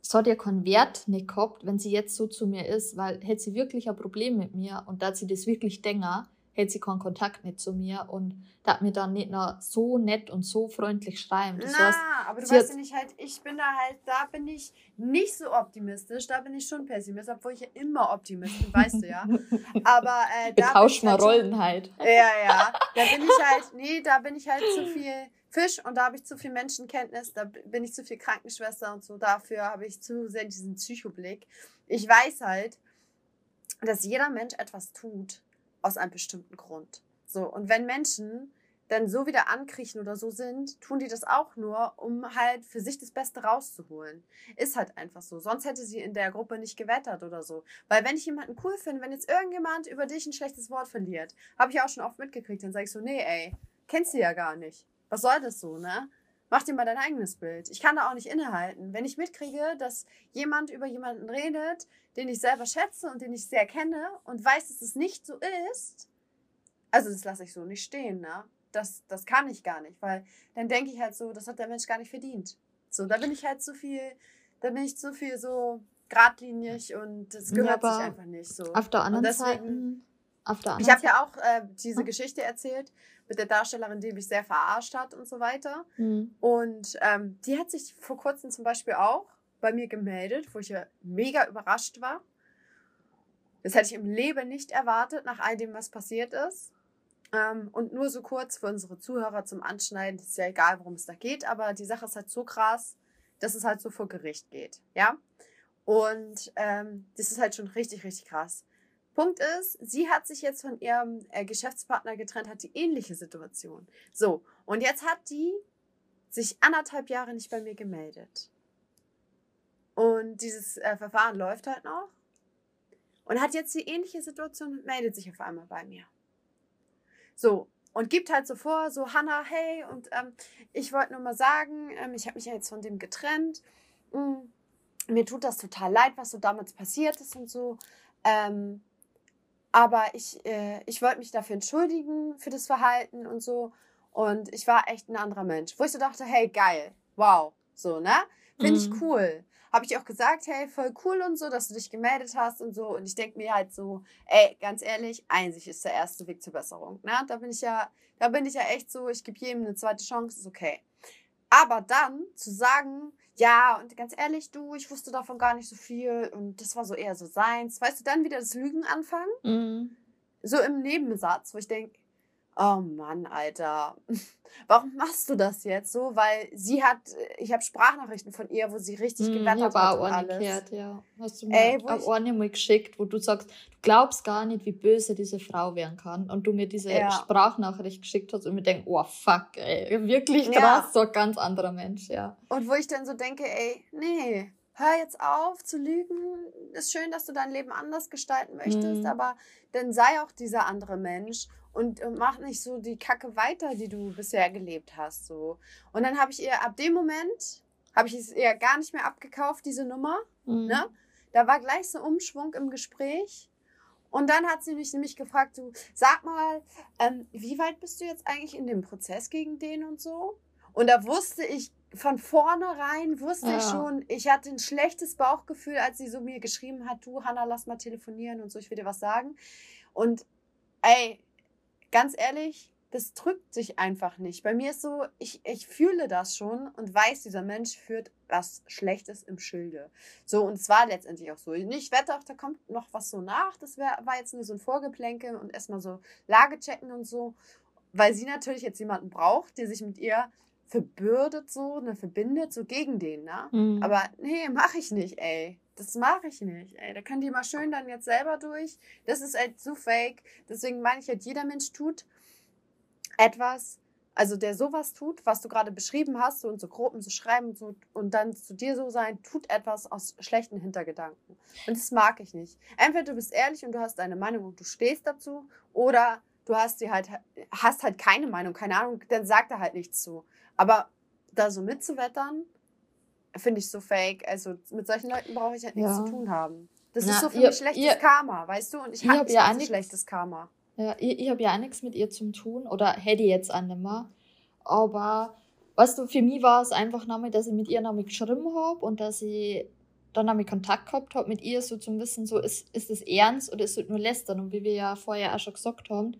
das hat ja keinen Wert nicht gehabt, wenn sie jetzt so zu mir ist, weil hätte sie wirklich ein Problem mit mir und da sie das wirklich denken, hätte sie keinen Kontakt nicht zu mir und da hat mir dann nicht noch so nett und so freundlich schreiben. Das Na, heißt, aber du weißt ja nicht halt, ich bin da halt, da bin ich nicht so optimistisch, da bin ich schon Pessimist, obwohl ich ja immer Optimist bin, weißt du ja. [LAUGHS] Aber äh, da. Tauschen halt Rollen halt. Ja, ja. Da bin ich halt, nee, da bin ich halt zu viel Fisch und da habe ich zu viel Menschenkenntnis, da bin ich zu viel Krankenschwester und so, dafür habe ich zu sehr diesen Psychoblick. Ich weiß halt, dass jeder Mensch etwas tut, aus einem bestimmten Grund. So, und wenn Menschen dann so wieder ankriechen oder so sind, tun die das auch nur, um halt für sich das Beste rauszuholen. Ist halt einfach so. Sonst hätte sie in der Gruppe nicht gewettert oder so. Weil wenn ich jemanden cool finde, wenn jetzt irgendjemand über dich ein schlechtes Wort verliert, habe ich auch schon oft mitgekriegt, dann sage ich so, nee, ey, kennst du ja gar nicht. Was soll das so, ne? Mach dir mal dein eigenes Bild. Ich kann da auch nicht innehalten. Wenn ich mitkriege, dass jemand über jemanden redet, den ich selber schätze und den ich sehr kenne und weiß, dass es nicht so ist, also das lasse ich so nicht stehen, ne? Das, das kann ich gar nicht, weil dann denke ich halt so, das hat der Mensch gar nicht verdient. So, da bin ich halt zu viel, da bin ich zu viel so geradlinig und das gehört ja, sich einfach nicht so. Auf der anderen Seite. Auf der anderen ich habe ja auch äh, diese hm? Geschichte erzählt mit der Darstellerin, die mich sehr verarscht hat und so weiter. Mhm. Und ähm, die hat sich vor kurzem zum Beispiel auch bei mir gemeldet, wo ich ja mega überrascht war. Das hätte ich im Leben nicht erwartet, nach all dem, was passiert ist. Ähm, und nur so kurz für unsere Zuhörer zum Anschneiden, ist ja egal, worum es da geht, aber die Sache ist halt so krass, dass es halt so vor Gericht geht. Ja. Und ähm, das ist halt schon richtig, richtig krass. Punkt ist, sie hat sich jetzt von ihrem äh, Geschäftspartner getrennt, hat die ähnliche Situation. So, und jetzt hat die sich anderthalb Jahre nicht bei mir gemeldet. Und dieses äh, Verfahren läuft halt noch. Und hat jetzt die ähnliche Situation und meldet sich auf einmal bei mir. So, und gibt halt so vor, so Hanna, hey, und ähm, ich wollte nur mal sagen, ähm, ich habe mich ja jetzt von dem getrennt. Mhm. Mir tut das total leid, was so damals passiert ist und so. Ähm, aber ich, äh, ich wollte mich dafür entschuldigen, für das Verhalten und so. Und ich war echt ein anderer Mensch. Wo ich so dachte, hey, geil, wow, so, ne? Finde mhm. ich cool. Habe ich auch gesagt, hey, voll cool und so, dass du dich gemeldet hast und so. Und ich denke mir halt so, ey, ganz ehrlich, Einsicht ist der erste Weg zur Besserung. Ne? Da bin ich ja, da bin ich ja echt so, ich gebe jedem eine zweite Chance, ist okay. Aber dann zu sagen, ja, und ganz ehrlich, du, ich wusste davon gar nicht so viel und das war so eher so seins. Weißt du, dann wieder das Lügen anfangen? Mhm. So im Nebensatz, wo ich denke, oh Mann, Alter, [LAUGHS] warum machst du das jetzt so? Weil sie hat, ich habe Sprachnachrichten von ihr, wo sie richtig mm, gewettert hat und alles. Gehört, ja. Hast du mir Ey, auch mal geschickt, wo du sagst, du glaubst gar nicht, wie böse diese Frau werden kann und du mir diese ja. Sprachnachricht geschickt hast und mir denkst, oh fuck, ey, wirklich krass, ja. so ein ganz anderer Mensch, ja. Und wo ich dann so denke, ey, nee, hör jetzt auf zu lügen. Ist schön, dass du dein Leben anders gestalten möchtest, mhm. aber dann sei auch dieser andere Mensch und, und mach nicht so die Kacke weiter, die du bisher gelebt hast. So. Und dann habe ich ihr ab dem Moment, habe ich es ihr gar nicht mehr abgekauft, diese Nummer. Mhm. Ne? Da war gleich so ein Umschwung im Gespräch. Und dann hat sie mich nämlich gefragt, du, sag mal, ähm, wie weit bist du jetzt eigentlich in dem Prozess gegen den und so? Und da wusste ich von vornherein wusste ja. ich schon, ich hatte ein schlechtes Bauchgefühl, als sie so mir geschrieben hat, du Hanna, lass mal telefonieren und so, ich will dir was sagen. Und ey, ganz ehrlich, das drückt sich einfach nicht. Bei mir ist so, ich, ich fühle das schon und weiß, dieser Mensch führt was Schlechtes im Schilde. So, und es war letztendlich auch so. Ich wette auch, da kommt noch was so nach. Das wär, war jetzt nur so ein Vorgeplänkel und erstmal so Lage checken und so. Weil sie natürlich jetzt jemanden braucht, der sich mit ihr verbürdet so, ne, verbindet, so gegen den, ne? Mhm. Aber nee, mach ich nicht, ey. Das mache ich nicht, ey. Da können die mal schön dann jetzt selber durch. Das ist halt zu fake. Deswegen meine ich halt, jeder Mensch tut etwas, also der sowas tut, was du gerade beschrieben hast, so und so Gruppen so schreiben so, und dann zu dir so sein, tut etwas aus schlechten Hintergedanken. Und das mag ich nicht. Entweder du bist ehrlich und du hast deine Meinung und du stehst dazu, oder du hast sie halt, hast halt keine Meinung, keine Ahnung, dann sagt er halt nichts zu. Aber da so mitzuwettern, finde ich so fake. Also mit solchen Leuten brauche ich halt nichts ja. zu tun haben. Das Na, ist so für ihr, mich schlechtes ihr, Karma, weißt du? Und ich habe ja so schlechtes Karma. Ja, ich, ich habe ja auch nichts mit ihr zu tun oder hätte jetzt auch nicht mehr. Aber, weißt du, für mich war es einfach nochmal, dass ich mit ihr nochmal geschrieben habe und dass ich dann nochmal Kontakt gehabt habe mit ihr, so zum Wissen, so ist, ist es ernst oder ist es nur lästern? Und wie wir ja vorher auch schon gesagt haben,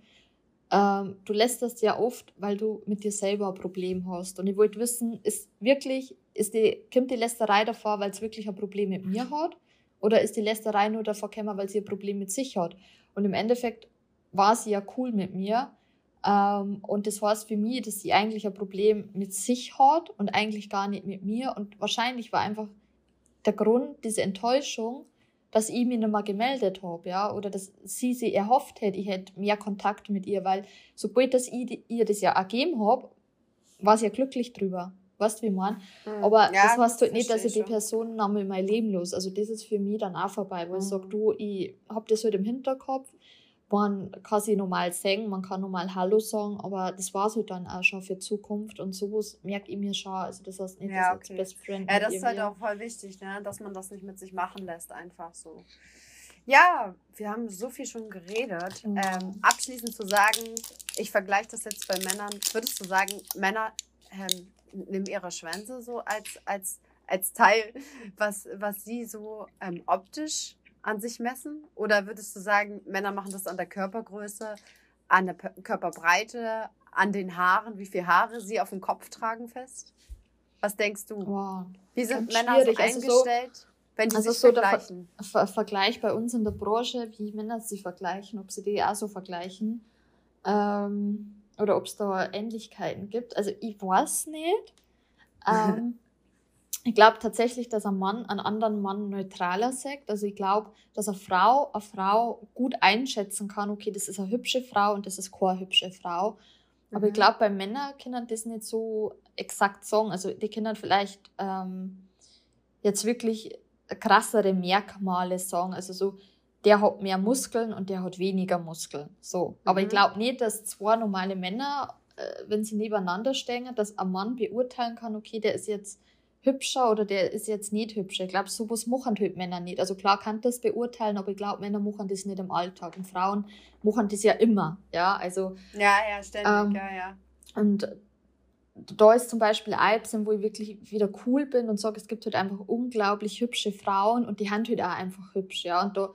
ähm, du lästerst ja oft, weil du mit dir selber ein Problem hast. Und ich wollte wissen, ist wirklich, ist die, kommt die Lästerei davor, weil es wirklich ein Problem mit mir hat? Oder ist die Lästerei nur davor gekommen, weil sie ein Problem mit sich hat? Und im Endeffekt war sie ja cool mit mir. Ähm, und das heißt für mich, dass sie eigentlich ein Problem mit sich hat und eigentlich gar nicht mit mir. Und wahrscheinlich war einfach der Grund, diese Enttäuschung, dass ich mich nicht mehr gemeldet habe, ja, oder dass sie sich erhofft hätte, ich hätte mehr Kontakt mit ihr, weil sobald dass ich ihr das ja ergeben habe, war sie ja glücklich drüber. Weißt du, wie man? Mhm. Aber ja, das heißt halt nicht, dass ich die Person nochmal in mein Leben los. Also das ist für mich dann auch vorbei, wo mhm. ich sage, du, ich hab das halt im Hinterkopf, man kann sie normal singen, man kann normal Hallo sagen, aber das war so dann auch schon für Zukunft und sowas merke ich mir schon. Also das heißt nicht, ja, okay. Best Friend. Ja, das ist halt auch voll wichtig, ne? dass man das nicht mit sich machen lässt, einfach so. Ja, wir haben so viel schon geredet. Mhm. Ähm, abschließend zu sagen, ich vergleiche das jetzt bei Männern. Würdest du sagen, Männer ähm, nehmen ihre Schwänze so als, als, als Teil, was, was sie so ähm, optisch an sich messen? Oder würdest du sagen, Männer machen das an der Körpergröße, an der Körperbreite, an den Haaren, wie viele Haare sie auf dem Kopf tragen fest? Was denkst du? Wow. Wie sind Männer so eingestellt, also so, wenn die also sich so vergleichen? Der Ver Vergleich bei uns in der Branche, wie Männer sich vergleichen, ob sie die auch so vergleichen ähm, oder ob es da Ähnlichkeiten gibt. Also ich weiß nicht. [LAUGHS] Ähm, ich glaube tatsächlich, dass ein Mann einen anderen Mann neutraler sagt. Also ich glaube, dass eine Frau eine Frau gut einschätzen kann, okay, das ist eine hübsche Frau und das ist keine hübsche Frau. Aber mhm. ich glaube, bei Männern können das nicht so exakt sagen. Also die können vielleicht ähm, jetzt wirklich krassere Merkmale sagen. Also so, der hat mehr Muskeln und der hat weniger Muskeln. So. Aber mhm. ich glaube nicht, dass zwei normale Männer, äh, wenn sie nebeneinander stehen, dass ein Mann beurteilen kann, okay, der ist jetzt hübscher oder der ist jetzt nicht hübscher. Ich glaube, sowas machen halt Männer nicht. Also klar kann das beurteilen, aber ich glaube, Männer machen das nicht im Alltag und Frauen machen das ja immer. Ja, also. Ja, ja, ständig, ähm, ja, ja. Und da ist zum Beispiel Alpsen, wo ich wirklich wieder cool bin und sage, es gibt halt einfach unglaublich hübsche Frauen und die haben halt auch einfach hübsch, ja. Und da,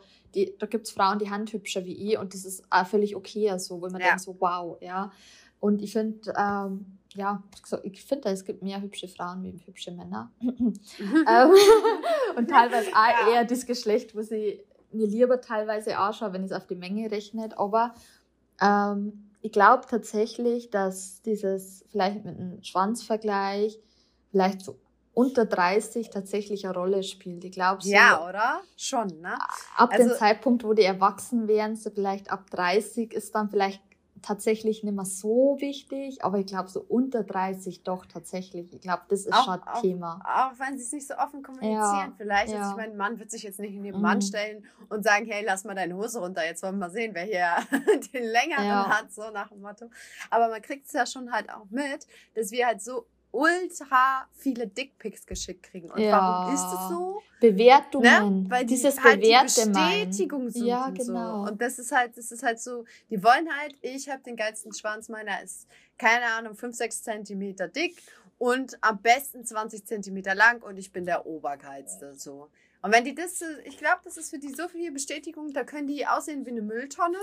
da gibt es Frauen, die haben hübscher wie ich und das ist auch völlig okay so, wo man ja. denkt so, wow, ja. Und ich finde, ähm, ja, ich finde, es gibt mehr hübsche Frauen wie hübsche Männer. [LAUGHS] Ähm, und teilweise auch ja. eher das Geschlecht, wo sie mir lieber teilweise anschaue, wenn ich es auf die Menge rechne. Aber ähm, ich glaube tatsächlich, dass dieses vielleicht mit einem Schwanzvergleich vielleicht so unter 30 tatsächlich eine Rolle spielt. Ich glaube so. Ja, oder? Schon, ne? Ab also, dem Zeitpunkt, wo die erwachsen werden, so vielleicht ab 30 ist dann vielleicht tatsächlich nicht mehr so wichtig, aber ich glaube, so unter 30 doch tatsächlich. Ich glaube, das ist auch, schon ein Thema. Auch wenn sie es nicht so offen kommunizieren, ja, vielleicht. Ja. Also ich meine, Mann wird sich jetzt nicht neben mhm. Mann stellen und sagen, hey, lass mal deine Hose runter, jetzt wollen wir mal sehen, wer hier [LAUGHS] den längeren ja. hat, so nach dem Motto. Aber man kriegt es ja schon halt auch mit, dass wir halt so ultra viele Dickpics geschickt kriegen. Und ja. warum ist es so? Bewertungen. Ne? Weil die Dieses halt die Bestätigung sind ja, und genau. so. Und das ist halt, das ist halt so, die wollen halt, ich habe den geilsten Schwanz, meiner ist, keine Ahnung, 5, 6 Zentimeter dick und am besten 20 Zentimeter lang und ich bin der Obergeilste. So. Und wenn die das, ich glaube, das ist für die so viel Bestätigung, da können die aussehen wie eine Mülltonne,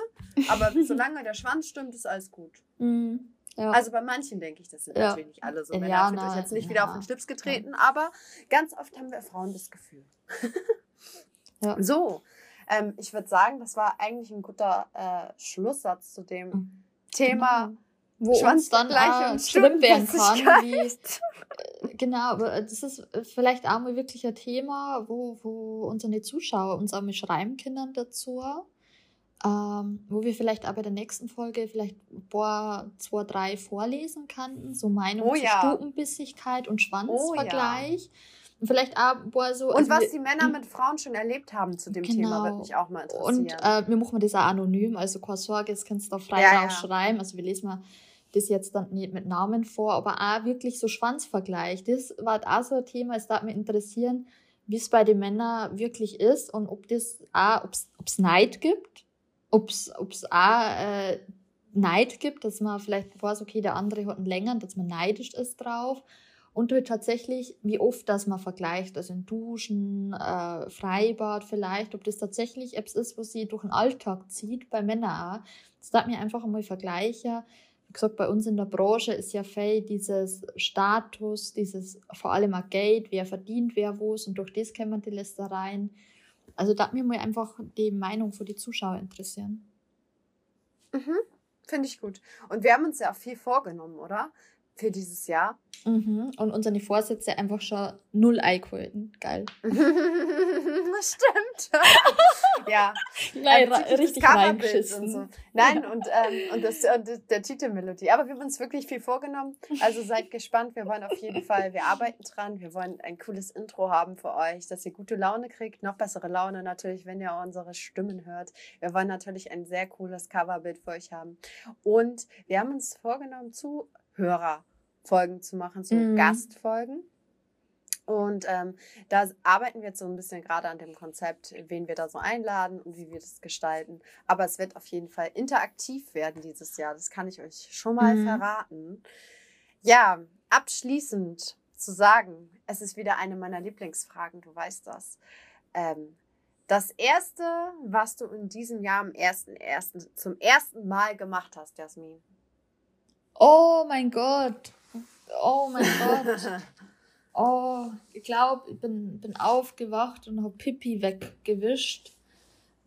aber [LAUGHS] solange der Schwanz stimmt, ist alles gut. Mm, ja. Also bei manchen denke ich, das sind ja. natürlich nicht alle so. Männer fühlt euch jetzt nicht ja. wieder auf den Schlips getreten, aber ganz oft haben wir Frauen das Gefühl. [LAUGHS] so, ähm, ich würde sagen, das war eigentlich ein guter äh, Schlusssatz zu dem mhm. Thema. Mhm wo uns dann auch schlimm werden kann. Wie, äh, genau, aber das ist vielleicht auch mal wirklich ein Thema, wo, wo unsere Zuschauer uns auch mal schreiben können dazu. Ähm, wo wir vielleicht auch bei der nächsten Folge vielleicht ein paar, zwei, drei vorlesen könnten. So Meinung oh, zu ja. Stubenbissigkeit und Schwanzvergleich. Oh, ja. Und vielleicht auch, boah, so. Und also was wir, die Männer mit Frauen schon erlebt haben zu dem genau. Thema, würde mich auch mal interessieren. Und äh, wir machen das auch anonym, also keine Sorge, das kannst du auch frei ja, rausschreiben. Ja. Also wir lesen mal das jetzt dann nicht mit Namen vor, aber auch wirklich so Schwanzvergleich. Das war auch so ein Thema, es darf mich interessieren, wie es bei den Männern wirklich ist und ob das auch, ob es Neid gibt, ob es auch äh, Neid gibt, dass man vielleicht weiß, okay, der andere hat einen längeren, dass man neidisch ist drauf. Und halt tatsächlich, wie oft das man vergleicht, also in Duschen, äh, Freibad vielleicht, ob das tatsächlich etwas ist, was sie durch den Alltag zieht, bei Männern auch. Das darf mir einfach einmal vergleichen, wie gesagt, bei uns in der Branche ist ja viel dieses Status, dieses vor allem auch Geld, wer verdient wer wo und durch das kämen die Lästereien. Also da hat mir mal einfach die Meinung von die Zuschauer interessieren. Mhm, finde ich gut. Und wir haben uns ja viel vorgenommen, oder? Für dieses Jahr. Mhm. Und unsere Vorsätze einfach schon null eingehalten. Geil. [LAUGHS] Stimmt. [LAUGHS] ja. Nein, ähm, richtig reingeschissen. Und so. Nein, ja. und, ähm, und, das, und der Titelmelodie. Aber wir haben uns wirklich viel vorgenommen. Also seid gespannt. Wir wollen auf jeden Fall, wir arbeiten dran. Wir wollen ein cooles Intro haben für euch, dass ihr gute Laune kriegt. Noch bessere Laune natürlich, wenn ihr unsere Stimmen hört. Wir wollen natürlich ein sehr cooles Coverbild für euch haben. Und wir haben uns vorgenommen, Zuhörerfolgen zu machen, so mhm. Gastfolgen. Und ähm, da arbeiten wir jetzt so ein bisschen gerade an dem Konzept, wen wir da so einladen und wie wir das gestalten. Aber es wird auf jeden Fall interaktiv werden dieses Jahr. Das kann ich euch schon mal mhm. verraten. Ja, abschließend zu sagen, es ist wieder eine meiner Lieblingsfragen, du weißt das. Ähm, das erste, was du in diesem Jahr am ersten, ersten, zum ersten Mal gemacht hast, Jasmin. Oh mein Gott. Oh mein [LAUGHS] Gott. Oh, ich glaube, ich bin, bin aufgewacht und habe Pipi weggewischt.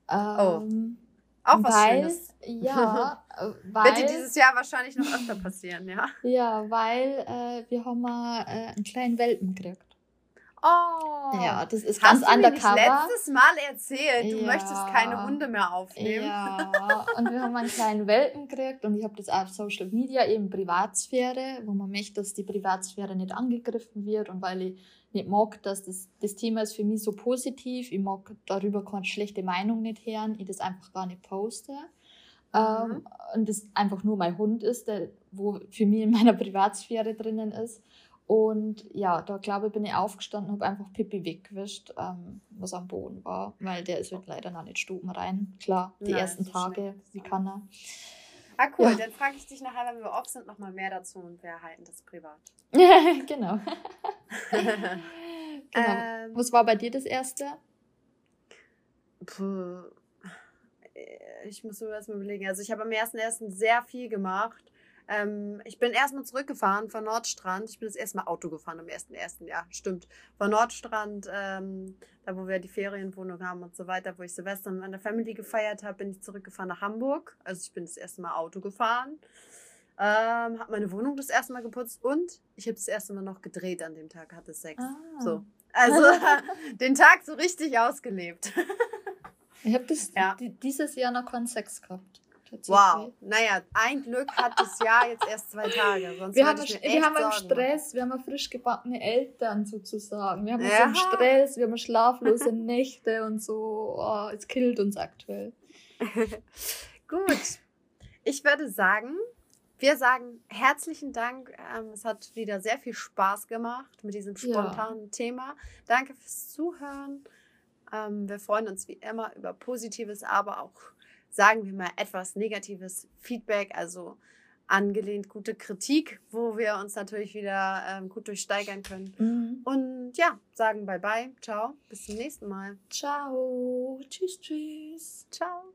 Oh. Ähm, oh. Auch was weil, Schönes. Ja, [LAUGHS] weil. Wird dir dieses Jahr wahrscheinlich noch öfter passieren, ja? Ja, weil äh, wir haben mal äh, einen kleinen Welpen gekriegt. Oh. Ja, das ist ganz Hast undercover. Du mir letztes Mal erzählt, du ja. möchtest keine Hunde mehr aufnehmen. Ja, [LAUGHS] und wir haben einen kleinen Welpen gekriegt und ich habe das auf Social Media eben Privatsphäre, wo man möchte, dass die Privatsphäre nicht angegriffen wird und weil ich nicht mag, dass das, das Thema ist für mich so positiv, ich mag darüber keine schlechte Meinung nicht hören, ich das einfach gar nicht poste. Mhm. Ähm, und das einfach nur mein Hund ist, der, wo für mich in meiner Privatsphäre drinnen ist. Und ja, da glaube ich, bin ich aufgestanden, habe einfach Pippi weggewischt, ähm, was am Boden war, weil der ist halt leider noch nicht Stuben rein. Klar, die Nein, ersten Tage, wie kann er. Ah, cool. Ja. Dann frage ich dich nachher, wenn wir off sind, nochmal mehr dazu und wir halten das privat. [LAUGHS] genau. [LAUGHS] genau. Ähm, was war bei dir das erste? Puh. Ich muss nur erstmal überlegen. Also, ich habe am ersten ersten sehr viel gemacht ähm, ich bin erstmal zurückgefahren von Nordstrand. Ich bin das erste Mal Auto gefahren am 1.1. Ja, stimmt. Von Nordstrand, ähm, da wo wir die Ferienwohnung haben und so weiter, wo ich Silvester mit meiner Family gefeiert habe, bin ich zurückgefahren nach Hamburg. Also ich bin das erste Mal Auto gefahren. Ähm, habe meine Wohnung das erste Mal geputzt und ich habe das erste Mal noch gedreht an dem Tag, hatte Sex. Ah. So. Also [LAUGHS] den Tag so richtig ausgelebt. ich habe ja. dieses Jahr noch keinen Sex gehabt. Wow. Naja, ein Glück hat das Jahr jetzt erst zwei Tage. Sonst wir haben, wir haben einen Stress, wir haben frisch gebackene Eltern sozusagen. Wir haben ja. so einen Stress, wir haben schlaflose Nächte und so. Oh, es killt uns aktuell. [LAUGHS] Gut. Ich würde sagen, wir sagen herzlichen Dank. Ähm, es hat wieder sehr viel Spaß gemacht mit diesem spontanen ja. Thema. Danke fürs Zuhören. Ähm, wir freuen uns wie immer über positives, aber auch sagen wir mal, etwas negatives Feedback. Also angelehnt gute Kritik, wo wir uns natürlich wieder ähm, gut durchsteigern können. Mhm. Und ja, sagen bye bye, ciao, bis zum nächsten Mal. Ciao, tschüss, tschüss. Ciao.